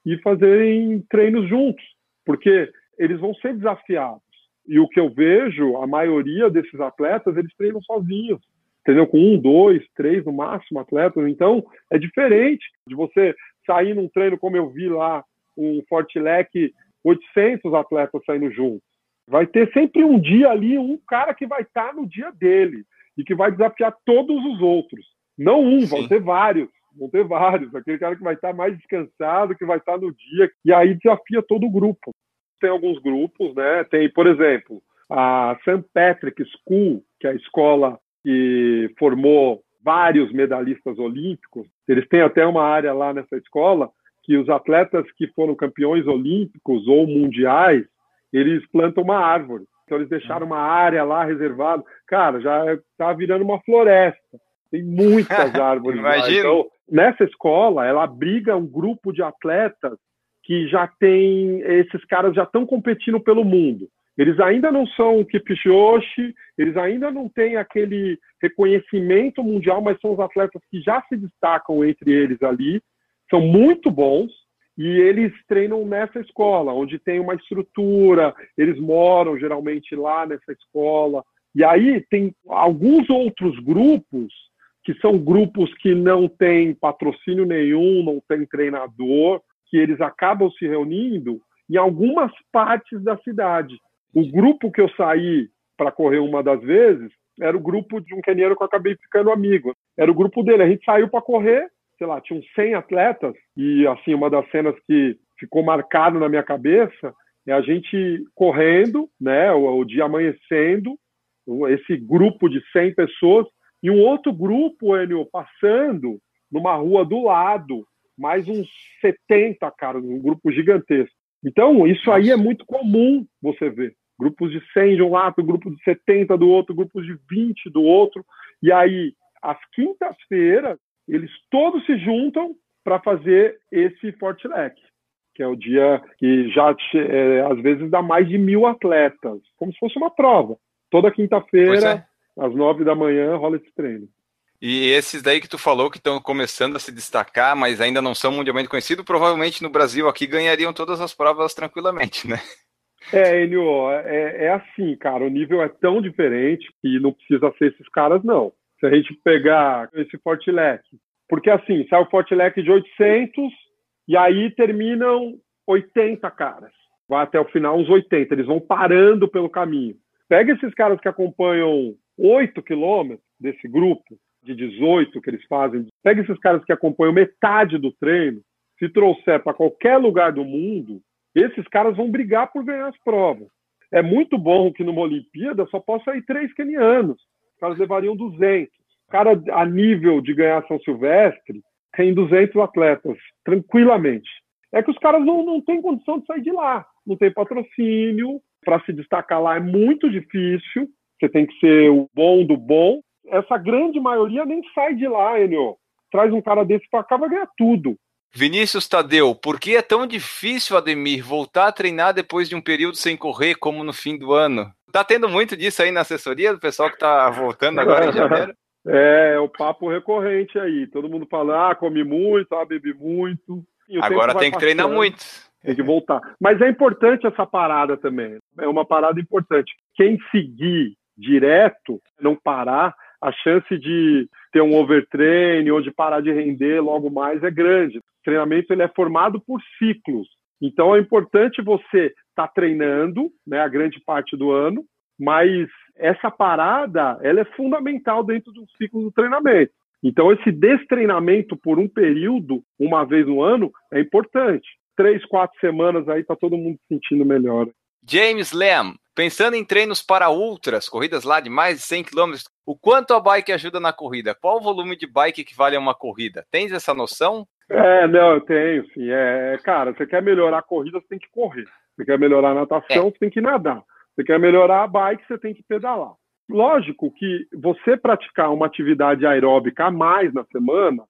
e fazerem treinos juntos, porque eles vão ser desafiados. E o que eu vejo, a maioria desses atletas, eles treinam sozinhos. entendeu? Com um, dois, três no máximo atletas. Então, é diferente de você sair num treino como eu vi lá, um Fortilec, 800 atletas saindo juntos. Vai ter sempre um dia ali, um cara que vai estar no dia dele e que vai desafiar todos os outros. Não um, Sim. vão ter vários. Vão ter vários. Aquele cara que vai estar mais descansado, que vai estar no dia, e aí desafia todo o grupo. Tem alguns grupos, né? Tem, por exemplo, a St. Patrick School, que é a escola que formou vários medalhistas olímpicos. Eles têm até uma área lá nessa escola que os atletas que foram campeões olímpicos ou mundiais, eles plantam uma árvore. Então eles deixaram uma área lá reservada. Cara, já está virando uma floresta. Tem muitas árvores Imagina. lá. Então, nessa escola, ela abriga um grupo de atletas que já tem esses caras já estão competindo pelo mundo. Eles ainda não são Kipchoge, eles ainda não têm aquele reconhecimento mundial, mas são os atletas que já se destacam entre eles ali, são muito bons e eles treinam nessa escola, onde tem uma estrutura, eles moram geralmente lá nessa escola. E aí tem alguns outros grupos que são grupos que não têm patrocínio nenhum, não tem treinador, que eles acabam se reunindo em algumas partes da cidade. O grupo que eu saí para correr uma das vezes era o grupo de um queniano que eu acabei ficando amigo. Era o grupo dele. A gente saiu para correr, sei lá, tinha uns 100 atletas e assim uma das cenas que ficou marcado na minha cabeça é a gente correndo, né, o, o dia amanhecendo, esse grupo de 100 pessoas e um outro grupo, Enio, passando numa rua do lado, mais uns 70, cara, um grupo gigantesco. Então, isso aí é muito comum você ver grupos de 100 de um lado, grupos de 70 do outro, grupos de 20 do outro. E aí, às quintas-feiras, eles todos se juntam para fazer esse Fortilec, que é o dia que já é, às vezes dá mais de mil atletas, como se fosse uma prova. Toda quinta-feira, é. às nove da manhã, rola esse treino. E esses daí que tu falou que estão começando a se destacar, mas ainda não são mundialmente conhecidos, provavelmente no Brasil aqui ganhariam todas as provas tranquilamente, né? É, Enio, é, é assim, cara, o nível é tão diferente que não precisa ser esses caras, não. Se a gente pegar esse Fortilec, porque assim, sai o Fortilec de 800 e aí terminam 80 caras. Vai até o final uns 80, eles vão parando pelo caminho. Pega esses caras que acompanham 8 quilômetros desse grupo, de 18 que eles fazem, pega esses caras que acompanham metade do treino, se trouxer para qualquer lugar do mundo, esses caras vão brigar por ganhar as provas. É muito bom que numa Olimpíada só possa ir três kenianos. Caras levariam 200. O cara, a nível de ganhar São Silvestre, tem 200 atletas, tranquilamente. É que os caras não, não têm condição de sair de lá. Não tem patrocínio. Para se destacar lá é muito difícil. Você tem que ser o bom do bom. Essa grande maioria nem sai de lá, Enio. Traz um cara desse para cá, vai ganhar tudo. Vinícius Tadeu, por que é tão difícil, Ademir, voltar a treinar depois de um período sem correr, como no fim do ano? Tá tendo muito disso aí na assessoria do pessoal que tá voltando agora em janeiro? É, é o papo recorrente aí. Todo mundo fala, ah, come muito, ah, bebe muito. Agora tem que treinar muito. Tem que voltar. Mas é importante essa parada também. É uma parada importante. Quem seguir direto, não parar, a chance de ter um overtrain ou de parar de render logo mais é grande. O treinamento ele é formado por ciclos. Então é importante você estar tá treinando, né, a grande parte do ano, mas essa parada ela é fundamental dentro do ciclo do treinamento. Então esse destreinamento por um período, uma vez no ano, é importante. Três, quatro semanas aí tá todo mundo se sentindo melhor. James Lamb, pensando em treinos para ultras, corridas lá de mais de 100 km, o quanto a bike ajuda na corrida? Qual o volume de bike equivale a uma corrida? Tens essa noção? É, não, eu tenho, sim. É, cara, você quer melhorar a corrida, você tem que correr. Você quer melhorar a natação, é. você tem que nadar. Você quer melhorar a bike, você tem que pedalar. Lógico que você praticar uma atividade aeróbica a mais na semana,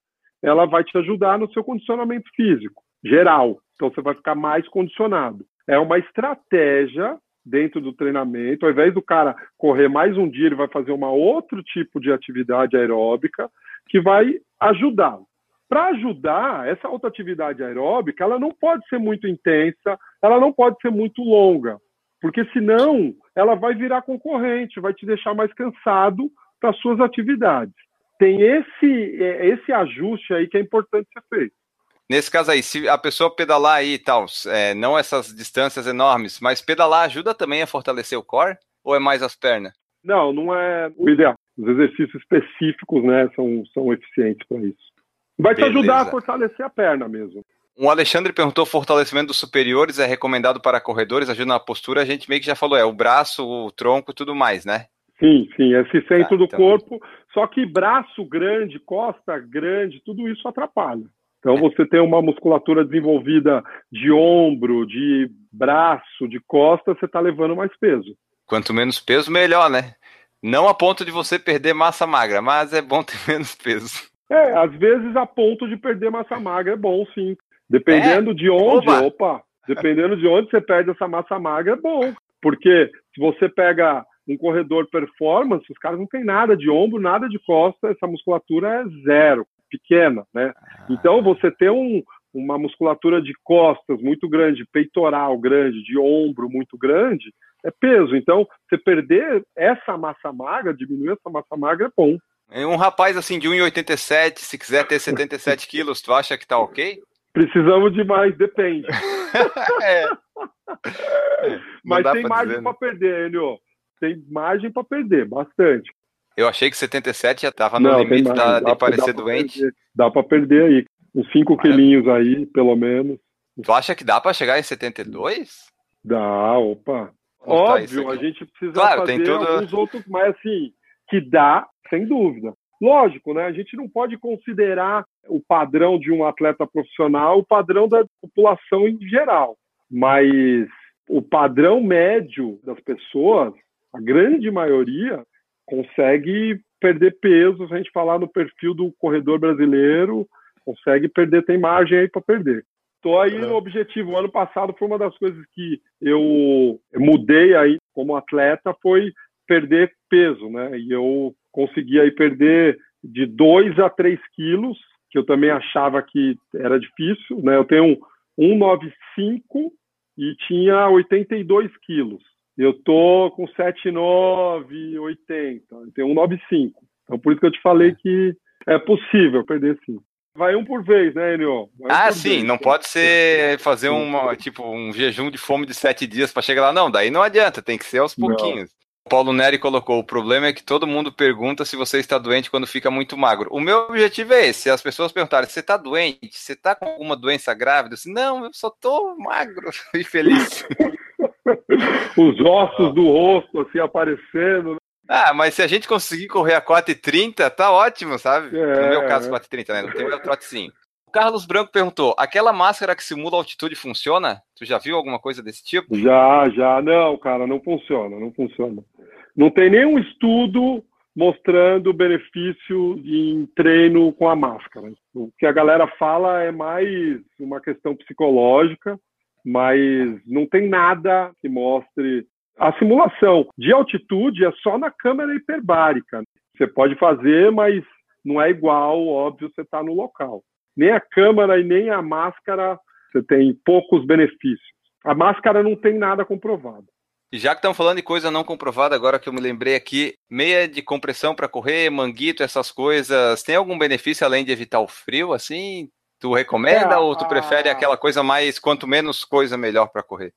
ela vai te ajudar no seu condicionamento físico geral. Então você vai ficar mais condicionado. É uma estratégia dentro do treinamento. Ao invés do cara correr mais um dia, ele vai fazer uma outro tipo de atividade aeróbica que vai ajudar. Para ajudar, essa atividade aeróbica, ela não pode ser muito intensa, ela não pode ser muito longa, porque senão ela vai virar concorrente, vai te deixar mais cansado para suas atividades. Tem esse, é, esse ajuste aí que é importante ser feito. Nesse caso aí, se a pessoa pedalar aí e tal, é, não essas distâncias enormes, mas pedalar ajuda também a fortalecer o core? Ou é mais as pernas? Não, não é o ideal. Os exercícios específicos, né, são, são eficientes para isso. Vai te Beleza. ajudar a fortalecer a perna mesmo. O Alexandre perguntou: fortalecimento dos superiores é recomendado para corredores, ajuda na postura. A gente meio que já falou, é o braço, o tronco e tudo mais, né? Sim, sim, esse centro tá, do então... corpo. Só que braço grande, costa grande, tudo isso atrapalha. Então, você tem uma musculatura desenvolvida de ombro, de braço, de costa, você está levando mais peso. Quanto menos peso, melhor, né? Não a ponto de você perder massa magra, mas é bom ter menos peso. É, às vezes a ponto de perder massa magra é bom, sim. Dependendo é? de onde, opa. opa, dependendo de onde você perde essa massa magra, é bom. Porque se você pega um corredor performance, os caras não tem nada de ombro, nada de costa, essa musculatura é zero, pequena, né? Então você ter um, uma musculatura de costas muito grande, peitoral grande, de ombro muito grande, é peso. Então, você perder essa massa magra, diminuir essa massa magra é bom. Um rapaz assim de 1,87, se quiser ter 77 quilos, tu acha que tá ok? Precisamos de mais, depende. é. Mas tem margem para perder, Enio. Tem margem para perder, bastante. Eu achei que 77 já estava no Não, limite da, de parecer doente. Perder. Dá para perder aí. Uns 5 quilinhos aí, pelo menos. Tu acha que dá para chegar em 72? Dá, opa. Óbvio, a gente precisa claro, fazer tudo... alguns outros, mas assim, que dá, sem dúvida. Lógico, né? A gente não pode considerar o padrão de um atleta profissional o padrão da população em geral, mas o padrão médio das pessoas, a grande maioria, consegue perder peso. Se a gente falar no perfil do corredor brasileiro, consegue perder, tem margem aí para perder. Estou aí no objetivo. O ano passado foi uma das coisas que eu mudei aí como atleta, foi perder peso, né? E eu consegui aí perder de 2 a 3 quilos, que eu também achava que era difícil, né? Eu tenho 195 e tinha 82 quilos. Eu tô com 79, 80, eu tenho 195. Então por isso que eu te falei que é possível perder sim. Vai um por vez, né, Enio? ah, sim, vez. não pode ser fazer uma, tipo, um jejum de fome de sete dias para chegar lá. Não, daí não adianta, tem que ser aos pouquinhos. Paulo Neri colocou: o problema é que todo mundo pergunta se você está doente quando fica muito magro. O meu objetivo é esse: as pessoas perguntarem, você está doente? Você está com alguma doença grávida? Eu não, eu só estou magro e feliz. Os ossos do rosto assim aparecendo. Né? Ah, mas se a gente conseguir correr a 4h30, tá ótimo, sabe? É, no meu caso, 4h30, né? Não tem meu trotezinho. O Carlos Branco perguntou: aquela máscara que simula altitude funciona? Tu já viu alguma coisa desse tipo? Já, já. Não, cara, não funciona, não funciona. Não tem nenhum estudo mostrando benefício em treino com a máscara. O que a galera fala é mais uma questão psicológica, mas não tem nada que mostre. A simulação de altitude é só na câmera hiperbárica. Você pode fazer, mas não é igual, óbvio, você está no local. Nem a câmera e nem a máscara, você tem poucos benefícios. A máscara não tem nada comprovado. Já que estamos falando de coisa não comprovada, agora que eu me lembrei aqui, meia de compressão para correr, manguito, essas coisas, tem algum benefício além de evitar o frio, assim? Tu recomenda é, ou tu a... prefere aquela coisa mais, quanto menos coisa, melhor para correr?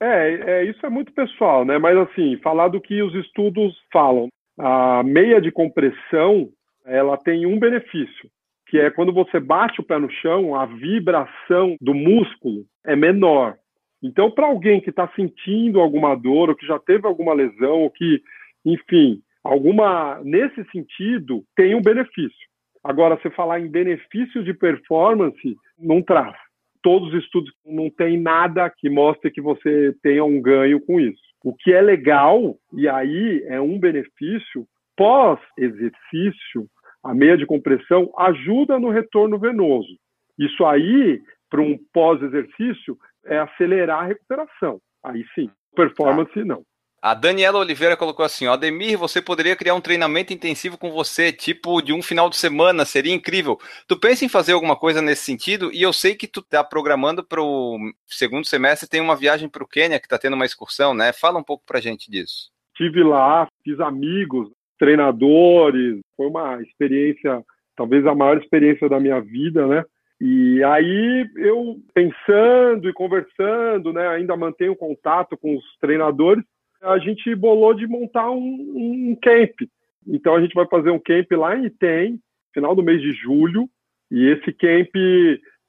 É, é, isso é muito pessoal, né? Mas assim, falar do que os estudos falam. A meia de compressão, ela tem um benefício, que é quando você bate o pé no chão, a vibração do músculo é menor. Então, para alguém que está sentindo alguma dor, ou que já teve alguma lesão, ou que, enfim, alguma nesse sentido, tem um benefício. Agora, se falar em benefício de performance, não traz. Todos os estudos não tem nada que mostre que você tenha um ganho com isso. O que é legal, e aí é um benefício, pós-exercício, a meia de compressão ajuda no retorno venoso. Isso aí, para um pós-exercício, é acelerar a recuperação. Aí sim, performance tá. não. A Daniela Oliveira colocou assim: ó, Ademir, você poderia criar um treinamento intensivo com você, tipo de um final de semana, seria incrível. Tu pensa em fazer alguma coisa nesse sentido? E eu sei que tu tá programando para o segundo semestre, tem uma viagem para o Quênia que tá tendo uma excursão, né? Fala um pouco pra gente disso. Tive lá, fiz amigos, treinadores. Foi uma experiência, talvez a maior experiência da minha vida, né? E aí eu pensando e conversando, né, ainda mantenho contato com os treinadores, a gente bolou de montar um, um camp. Então a gente vai fazer um camp lá em Item, final do mês de julho, e esse camp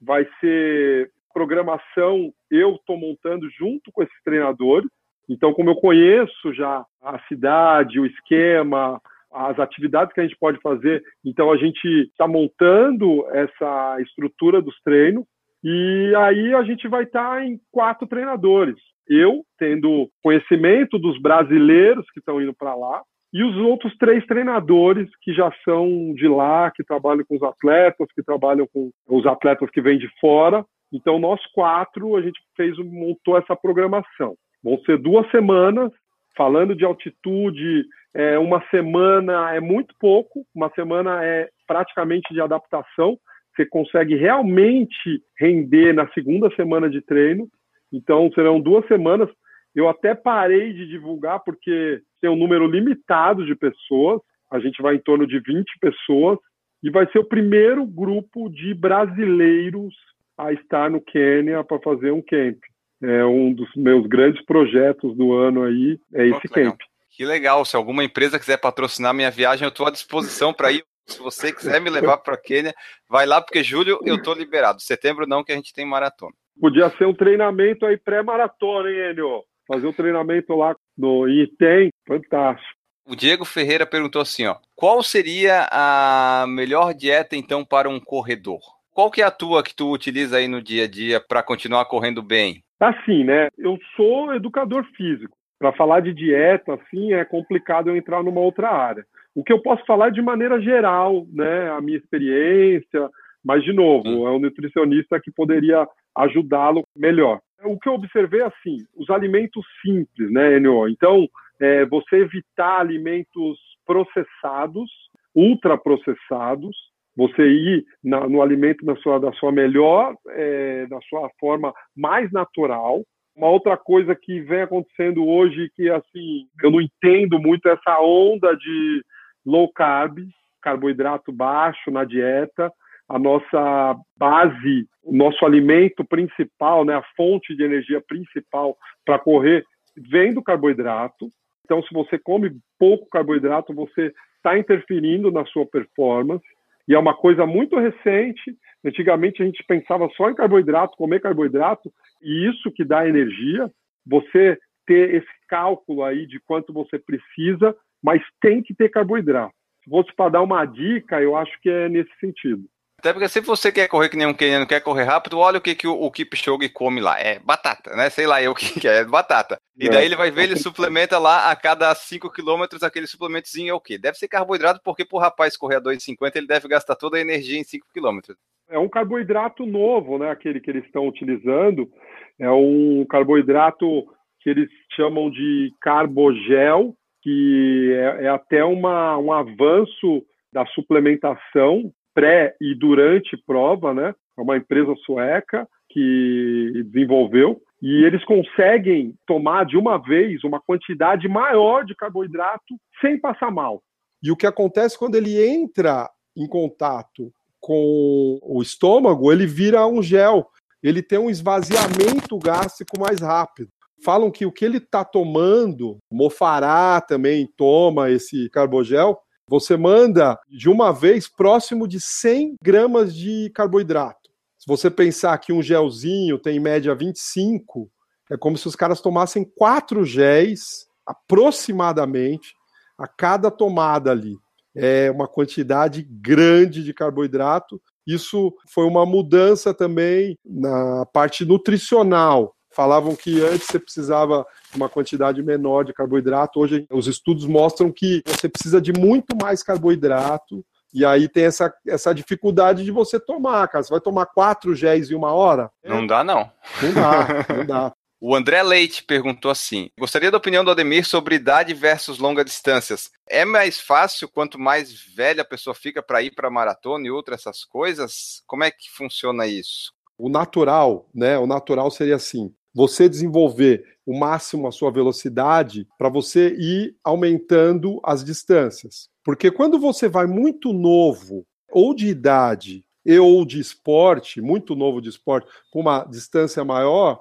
vai ser programação eu estou montando junto com esses treinadores. Então, como eu conheço já a cidade, o esquema, as atividades que a gente pode fazer, então a gente está montando essa estrutura dos treinos e aí a gente vai estar tá em quatro treinadores. Eu tendo conhecimento dos brasileiros que estão indo para lá, e os outros três treinadores que já são de lá, que trabalham com os atletas, que trabalham com os atletas que vêm de fora. Então, nós quatro, a gente fez, montou essa programação. Vão ser duas semanas, falando de altitude, é, uma semana é muito pouco, uma semana é praticamente de adaptação. Você consegue realmente render na segunda semana de treino. Então, serão duas semanas. Eu até parei de divulgar porque tem um número limitado de pessoas, a gente vai em torno de 20 pessoas, e vai ser o primeiro grupo de brasileiros a estar no Quênia para fazer um camp. É um dos meus grandes projetos do ano aí, é esse camp. Legal. Que legal, se alguma empresa quiser patrocinar minha viagem, eu estou à disposição para ir. Se você quiser me levar para Quênia, vai lá, porque julho eu estou liberado. Setembro não, que a gente tem maratona. Podia ser um treinamento aí pré-maratona, hein, Enio? Fazer um treinamento lá no ITEM, fantástico. O Diego Ferreira perguntou assim, ó, qual seria a melhor dieta então para um corredor? Qual que é a tua que tu utiliza aí no dia a dia para continuar correndo bem? Assim, né? Eu sou educador físico. Para falar de dieta, assim, é complicado eu entrar numa outra área. O que eu posso falar é de maneira geral, né? A minha experiência, mas de novo, hum. é um nutricionista que poderia ajudá-lo melhor. O que eu observei assim, os alimentos simples, né, Enio? Então, é, você evitar alimentos processados, ultraprocessados, você ir na, no alimento sua, da sua melhor, é, da sua forma mais natural. Uma outra coisa que vem acontecendo hoje que assim eu não entendo muito é essa onda de low carb, carboidrato baixo na dieta. A nossa base, o nosso alimento principal, né, a fonte de energia principal para correr vem do carboidrato. Então, se você come pouco carboidrato, você está interferindo na sua performance. E é uma coisa muito recente. Antigamente a gente pensava só em carboidrato, comer carboidrato, e isso que dá energia. Você ter esse cálculo aí de quanto você precisa, mas tem que ter carboidrato. Se fosse para dar uma dica, eu acho que é nesse sentido. Até porque se você quer correr que nem um queniano quer correr rápido, olha o que, que o, o Kipchoge come lá. É batata, né? Sei lá eu o que, é, é batata. E daí ele vai ver, ele suplementa lá a cada 5 quilômetros, aquele suplementozinho é o quê? Deve ser carboidrato, porque pro rapaz correr a 2,50 ele deve gastar toda a energia em 5 quilômetros. É um carboidrato novo, né? Aquele que eles estão utilizando. É um carboidrato que eles chamam de carbogel, que é, é até uma, um avanço da suplementação pré e durante prova, né? É uma empresa sueca que desenvolveu e eles conseguem tomar de uma vez uma quantidade maior de carboidrato sem passar mal. E o que acontece quando ele entra em contato com o estômago, ele vira um gel, ele tem um esvaziamento gástrico mais rápido. Falam que o que ele está tomando, Mofará também toma esse carbogel, você manda de uma vez próximo de 100 gramas de carboidrato. Se você pensar que um gelzinho tem em média 25, é como se os caras tomassem quatro géis aproximadamente a cada tomada ali. É uma quantidade grande de carboidrato. Isso foi uma mudança também na parte nutricional. Falavam que antes você precisava uma quantidade menor de carboidrato. Hoje os estudos mostram que você precisa de muito mais carboidrato. E aí tem essa, essa dificuldade de você tomar, cara. Você vai tomar quatro géis em uma hora? Não dá, não. Não dá, não dá. O André Leite perguntou assim: Gostaria da opinião do Ademir sobre idade versus longas distâncias. É mais fácil quanto mais velha a pessoa fica para ir para maratona e outras essas coisas? Como é que funciona isso? O natural, né? O natural seria assim: você desenvolver o máximo a sua velocidade para você ir aumentando as distâncias. Porque quando você vai muito novo, ou de idade, ou de esporte, muito novo de esporte, com uma distância maior,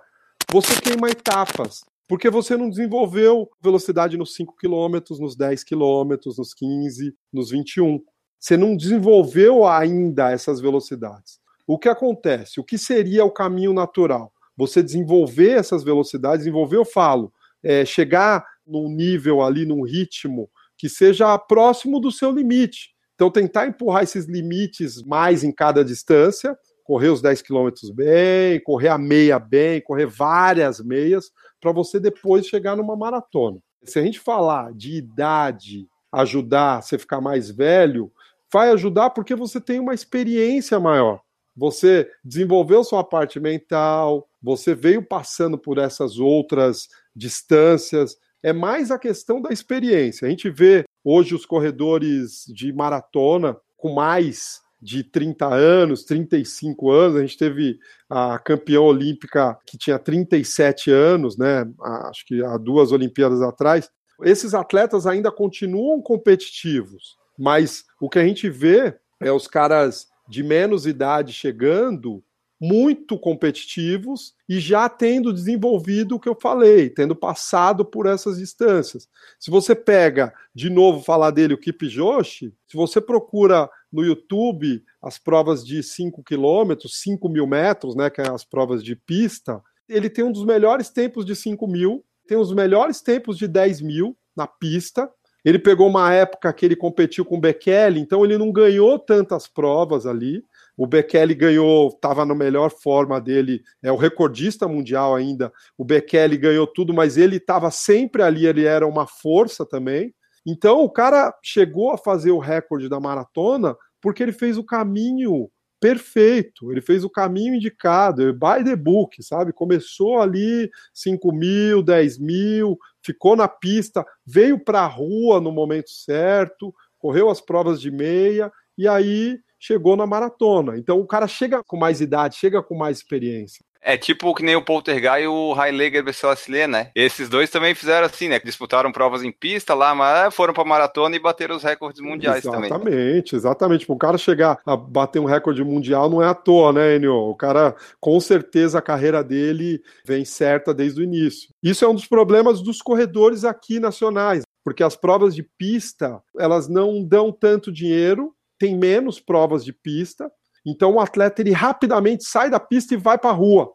você queima etapas. Porque você não desenvolveu velocidade nos 5 km, nos 10 km, nos 15, nos 21. Você não desenvolveu ainda essas velocidades. O que acontece? O que seria o caminho natural? Você desenvolver essas velocidades, desenvolver, eu falo, é, chegar num nível ali, num ritmo que seja próximo do seu limite. Então, tentar empurrar esses limites mais em cada distância, correr os 10 quilômetros bem, correr a meia bem, correr várias meias, para você depois chegar numa maratona. Se a gente falar de idade ajudar você ficar mais velho, vai ajudar porque você tem uma experiência maior. Você desenvolveu sua parte mental, você veio passando por essas outras distâncias. É mais a questão da experiência. A gente vê Hoje, os corredores de maratona com mais de 30 anos, 35 anos, a gente teve a campeã olímpica que tinha 37 anos, né? Acho que há duas Olimpíadas atrás. Esses atletas ainda continuam competitivos, mas o que a gente vê é os caras de menos idade chegando muito competitivos e já tendo desenvolvido o que eu falei, tendo passado por essas distâncias. Se você pega, de novo, falar dele, o Kip Joshi, se você procura no YouTube as provas de 5 quilômetros, 5 mil metros, né, que é as provas de pista, ele tem um dos melhores tempos de 5 mil, tem os melhores tempos de 10 mil na pista. Ele pegou uma época que ele competiu com o Bekele, então ele não ganhou tantas provas ali. O Bekele ganhou, estava na melhor forma dele, é o recordista mundial ainda. O Bekele ganhou tudo, mas ele estava sempre ali, ele era uma força também. Então o cara chegou a fazer o recorde da maratona porque ele fez o caminho perfeito, ele fez o caminho indicado, by the book, sabe? Começou ali 5 mil, 10 mil, ficou na pista, veio para a rua no momento certo, correu as provas de meia e aí chegou na maratona. Então o cara chega com mais idade, chega com mais experiência. É tipo que nem o Poltergeist e o Heileger Besselassie, né? Esses dois também fizeram assim, né? Disputaram provas em pista lá, mas foram pra maratona e bateram os recordes mundiais exatamente, também. Exatamente, exatamente. O cara chegar a bater um recorde mundial não é à toa, né, Enio? O cara, com certeza, a carreira dele vem certa desde o início. Isso é um dos problemas dos corredores aqui nacionais, porque as provas de pista, elas não dão tanto dinheiro tem menos provas de pista, então o atleta ele rapidamente sai da pista e vai para a rua.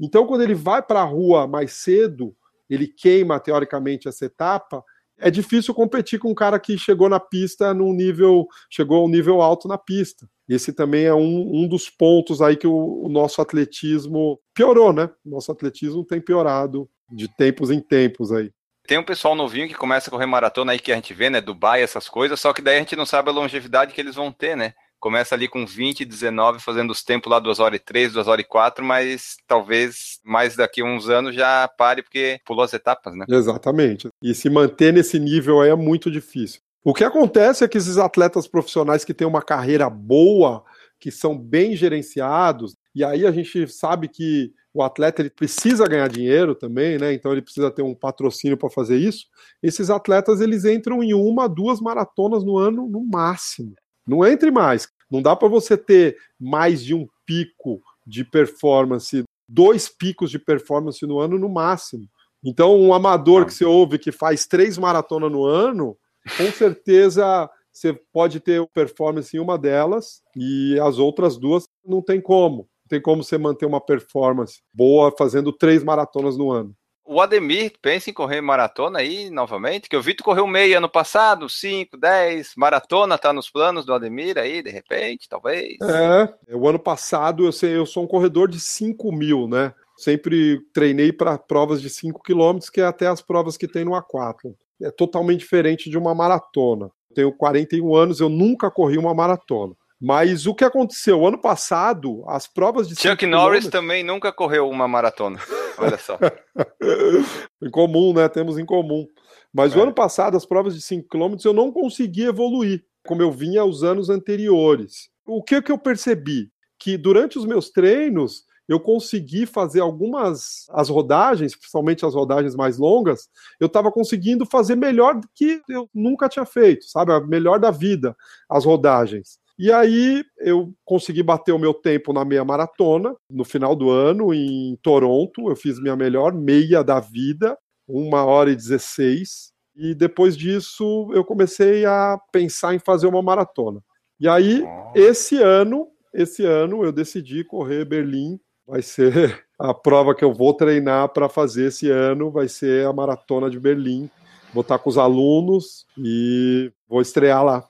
Então quando ele vai para a rua mais cedo, ele queima teoricamente essa etapa, é difícil competir com um cara que chegou na pista num nível, chegou a um nível alto na pista. Esse também é um, um dos pontos aí que o, o nosso atletismo piorou, né? Nosso atletismo tem piorado de tempos em tempos aí. Tem um pessoal novinho que começa a correr maratona aí que a gente vê, né? Dubai, essas coisas, só que daí a gente não sabe a longevidade que eles vão ter, né? Começa ali com 20, 19, fazendo os tempos lá 2 horas e 3, 2 horas e 4, mas talvez mais daqui a uns anos já pare porque pulou as etapas, né? Exatamente. E se manter nesse nível aí é muito difícil. O que acontece é que esses atletas profissionais que têm uma carreira boa, que são bem gerenciados, e aí a gente sabe que o atleta ele precisa ganhar dinheiro também, né? Então ele precisa ter um patrocínio para fazer isso. Esses atletas eles entram em uma, duas maratonas no ano no máximo. Não entre mais. Não dá para você ter mais de um pico de performance, dois picos de performance no ano no máximo. Então um amador que você ouve que faz três maratonas no ano, com certeza você pode ter performance em uma delas e as outras duas não tem como tem como você manter uma performance boa fazendo três maratonas no ano. O Ademir pensa em correr maratona aí novamente, que eu vi tu correu meio ano passado, 5, 10, maratona tá nos planos do Ademir aí, de repente, talvez. É, o ano passado eu, sei, eu sou um corredor de 5 mil, né? Sempre treinei para provas de 5 quilômetros, que é até as provas que tem no A4. É totalmente diferente de uma maratona. Tenho 41 anos, eu nunca corri uma maratona. Mas o que aconteceu? Ano passado, as provas de. Chuck Norris também nunca correu uma maratona. Olha só. em comum, né? Temos em comum. Mas é. o ano passado, as provas de 5 km, eu não consegui evoluir, como eu vinha os anos anteriores. O que, que eu percebi? Que durante os meus treinos, eu consegui fazer algumas as rodagens, principalmente as rodagens mais longas, eu estava conseguindo fazer melhor do que eu nunca tinha feito, sabe? Melhor da vida, as rodagens. E aí eu consegui bater o meu tempo na meia maratona no final do ano em Toronto. Eu fiz minha melhor meia da vida, uma hora e 16. E depois disso eu comecei a pensar em fazer uma maratona. E aí, esse ano, esse ano eu decidi correr Berlim. Vai ser a prova que eu vou treinar para fazer esse ano, vai ser a maratona de Berlim. Vou estar com os alunos e vou estrear lá.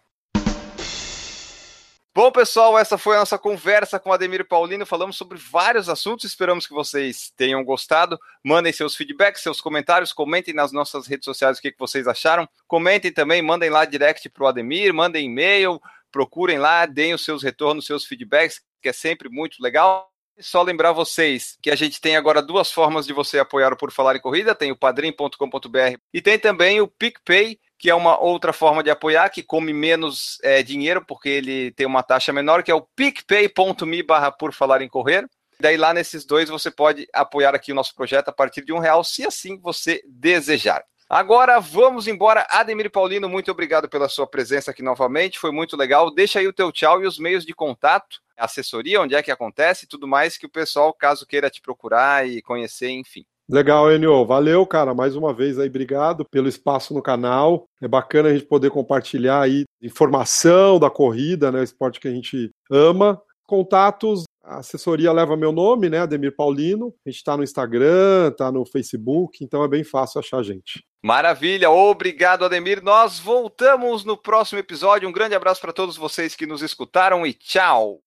Bom, pessoal, essa foi a nossa conversa com Ademir Paulino. Falamos sobre vários assuntos. Esperamos que vocês tenham gostado. Mandem seus feedbacks, seus comentários, comentem nas nossas redes sociais o que, vocês acharam. Comentem também, mandem lá direct para o Ademir, mandem e-mail, procurem lá, deem os seus retornos, seus feedbacks, que é sempre muito legal. Só lembrar vocês que a gente tem agora duas formas de você apoiar o Por Falar em Corrida: tem o padrim.com.br e tem também o PicPay que é uma outra forma de apoiar, que come menos é, dinheiro, porque ele tem uma taxa menor, que é o picpay.me barra por falar em correr. Daí lá nesses dois você pode apoiar aqui o nosso projeto a partir de um real, se assim você desejar. Agora vamos embora. Ademir Paulino, muito obrigado pela sua presença aqui novamente. Foi muito legal. Deixa aí o teu tchau e os meios de contato, assessoria, onde é que acontece e tudo mais que o pessoal, caso queira te procurar e conhecer, enfim. Legal, Enio. Valeu, cara. Mais uma vez aí, obrigado pelo espaço no canal. É bacana a gente poder compartilhar aí informação da corrida, né? Esporte que a gente ama. Contatos, a assessoria leva meu nome, né? Ademir Paulino. A gente está no Instagram, está no Facebook, então é bem fácil achar a gente. Maravilha, obrigado Ademir. Nós voltamos no próximo episódio. Um grande abraço para todos vocês que nos escutaram e tchau.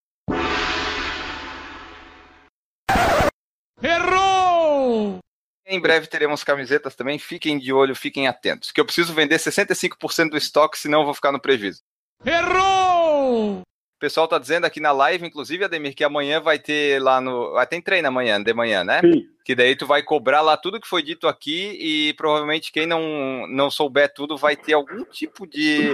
Errou! Em breve teremos camisetas também. Fiquem de olho, fiquem atentos. Que eu preciso vender 65% do estoque, senão eu vou ficar no prejuízo. Errou! O pessoal tá dizendo aqui na live, inclusive, Ademir, que amanhã vai ter lá no. Vai ter treino amanhã, de manhã, né? Sim. Que daí tu vai cobrar lá tudo que foi dito aqui e provavelmente quem não, não souber tudo vai ter algum tipo de,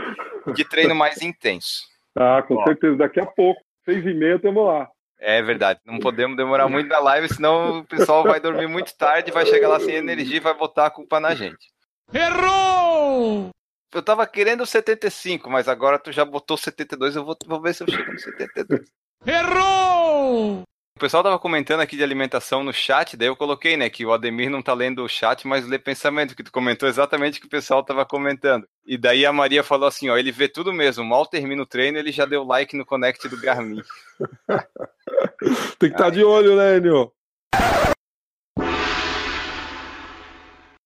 de treino mais intenso. Ah, com Ó. certeza. Daqui a pouco, seis e meia, estamos lá. É verdade, não podemos demorar muito na live, senão o pessoal vai dormir muito tarde, vai chegar lá sem energia e vai botar a culpa na gente. Errou! Eu tava querendo 75, mas agora tu já botou 72, eu vou, vou ver se eu chego no 72. Errou! O pessoal tava comentando aqui de alimentação no chat, daí eu coloquei, né, que o Ademir não tá lendo o chat, mas lê pensamento, que tu comentou exatamente o que o pessoal tava comentando. E daí a Maria falou assim, ó, ele vê tudo mesmo, mal termina o treino, ele já deu like no Connect do Garmin. Tem que estar tá de olho, né, Enio?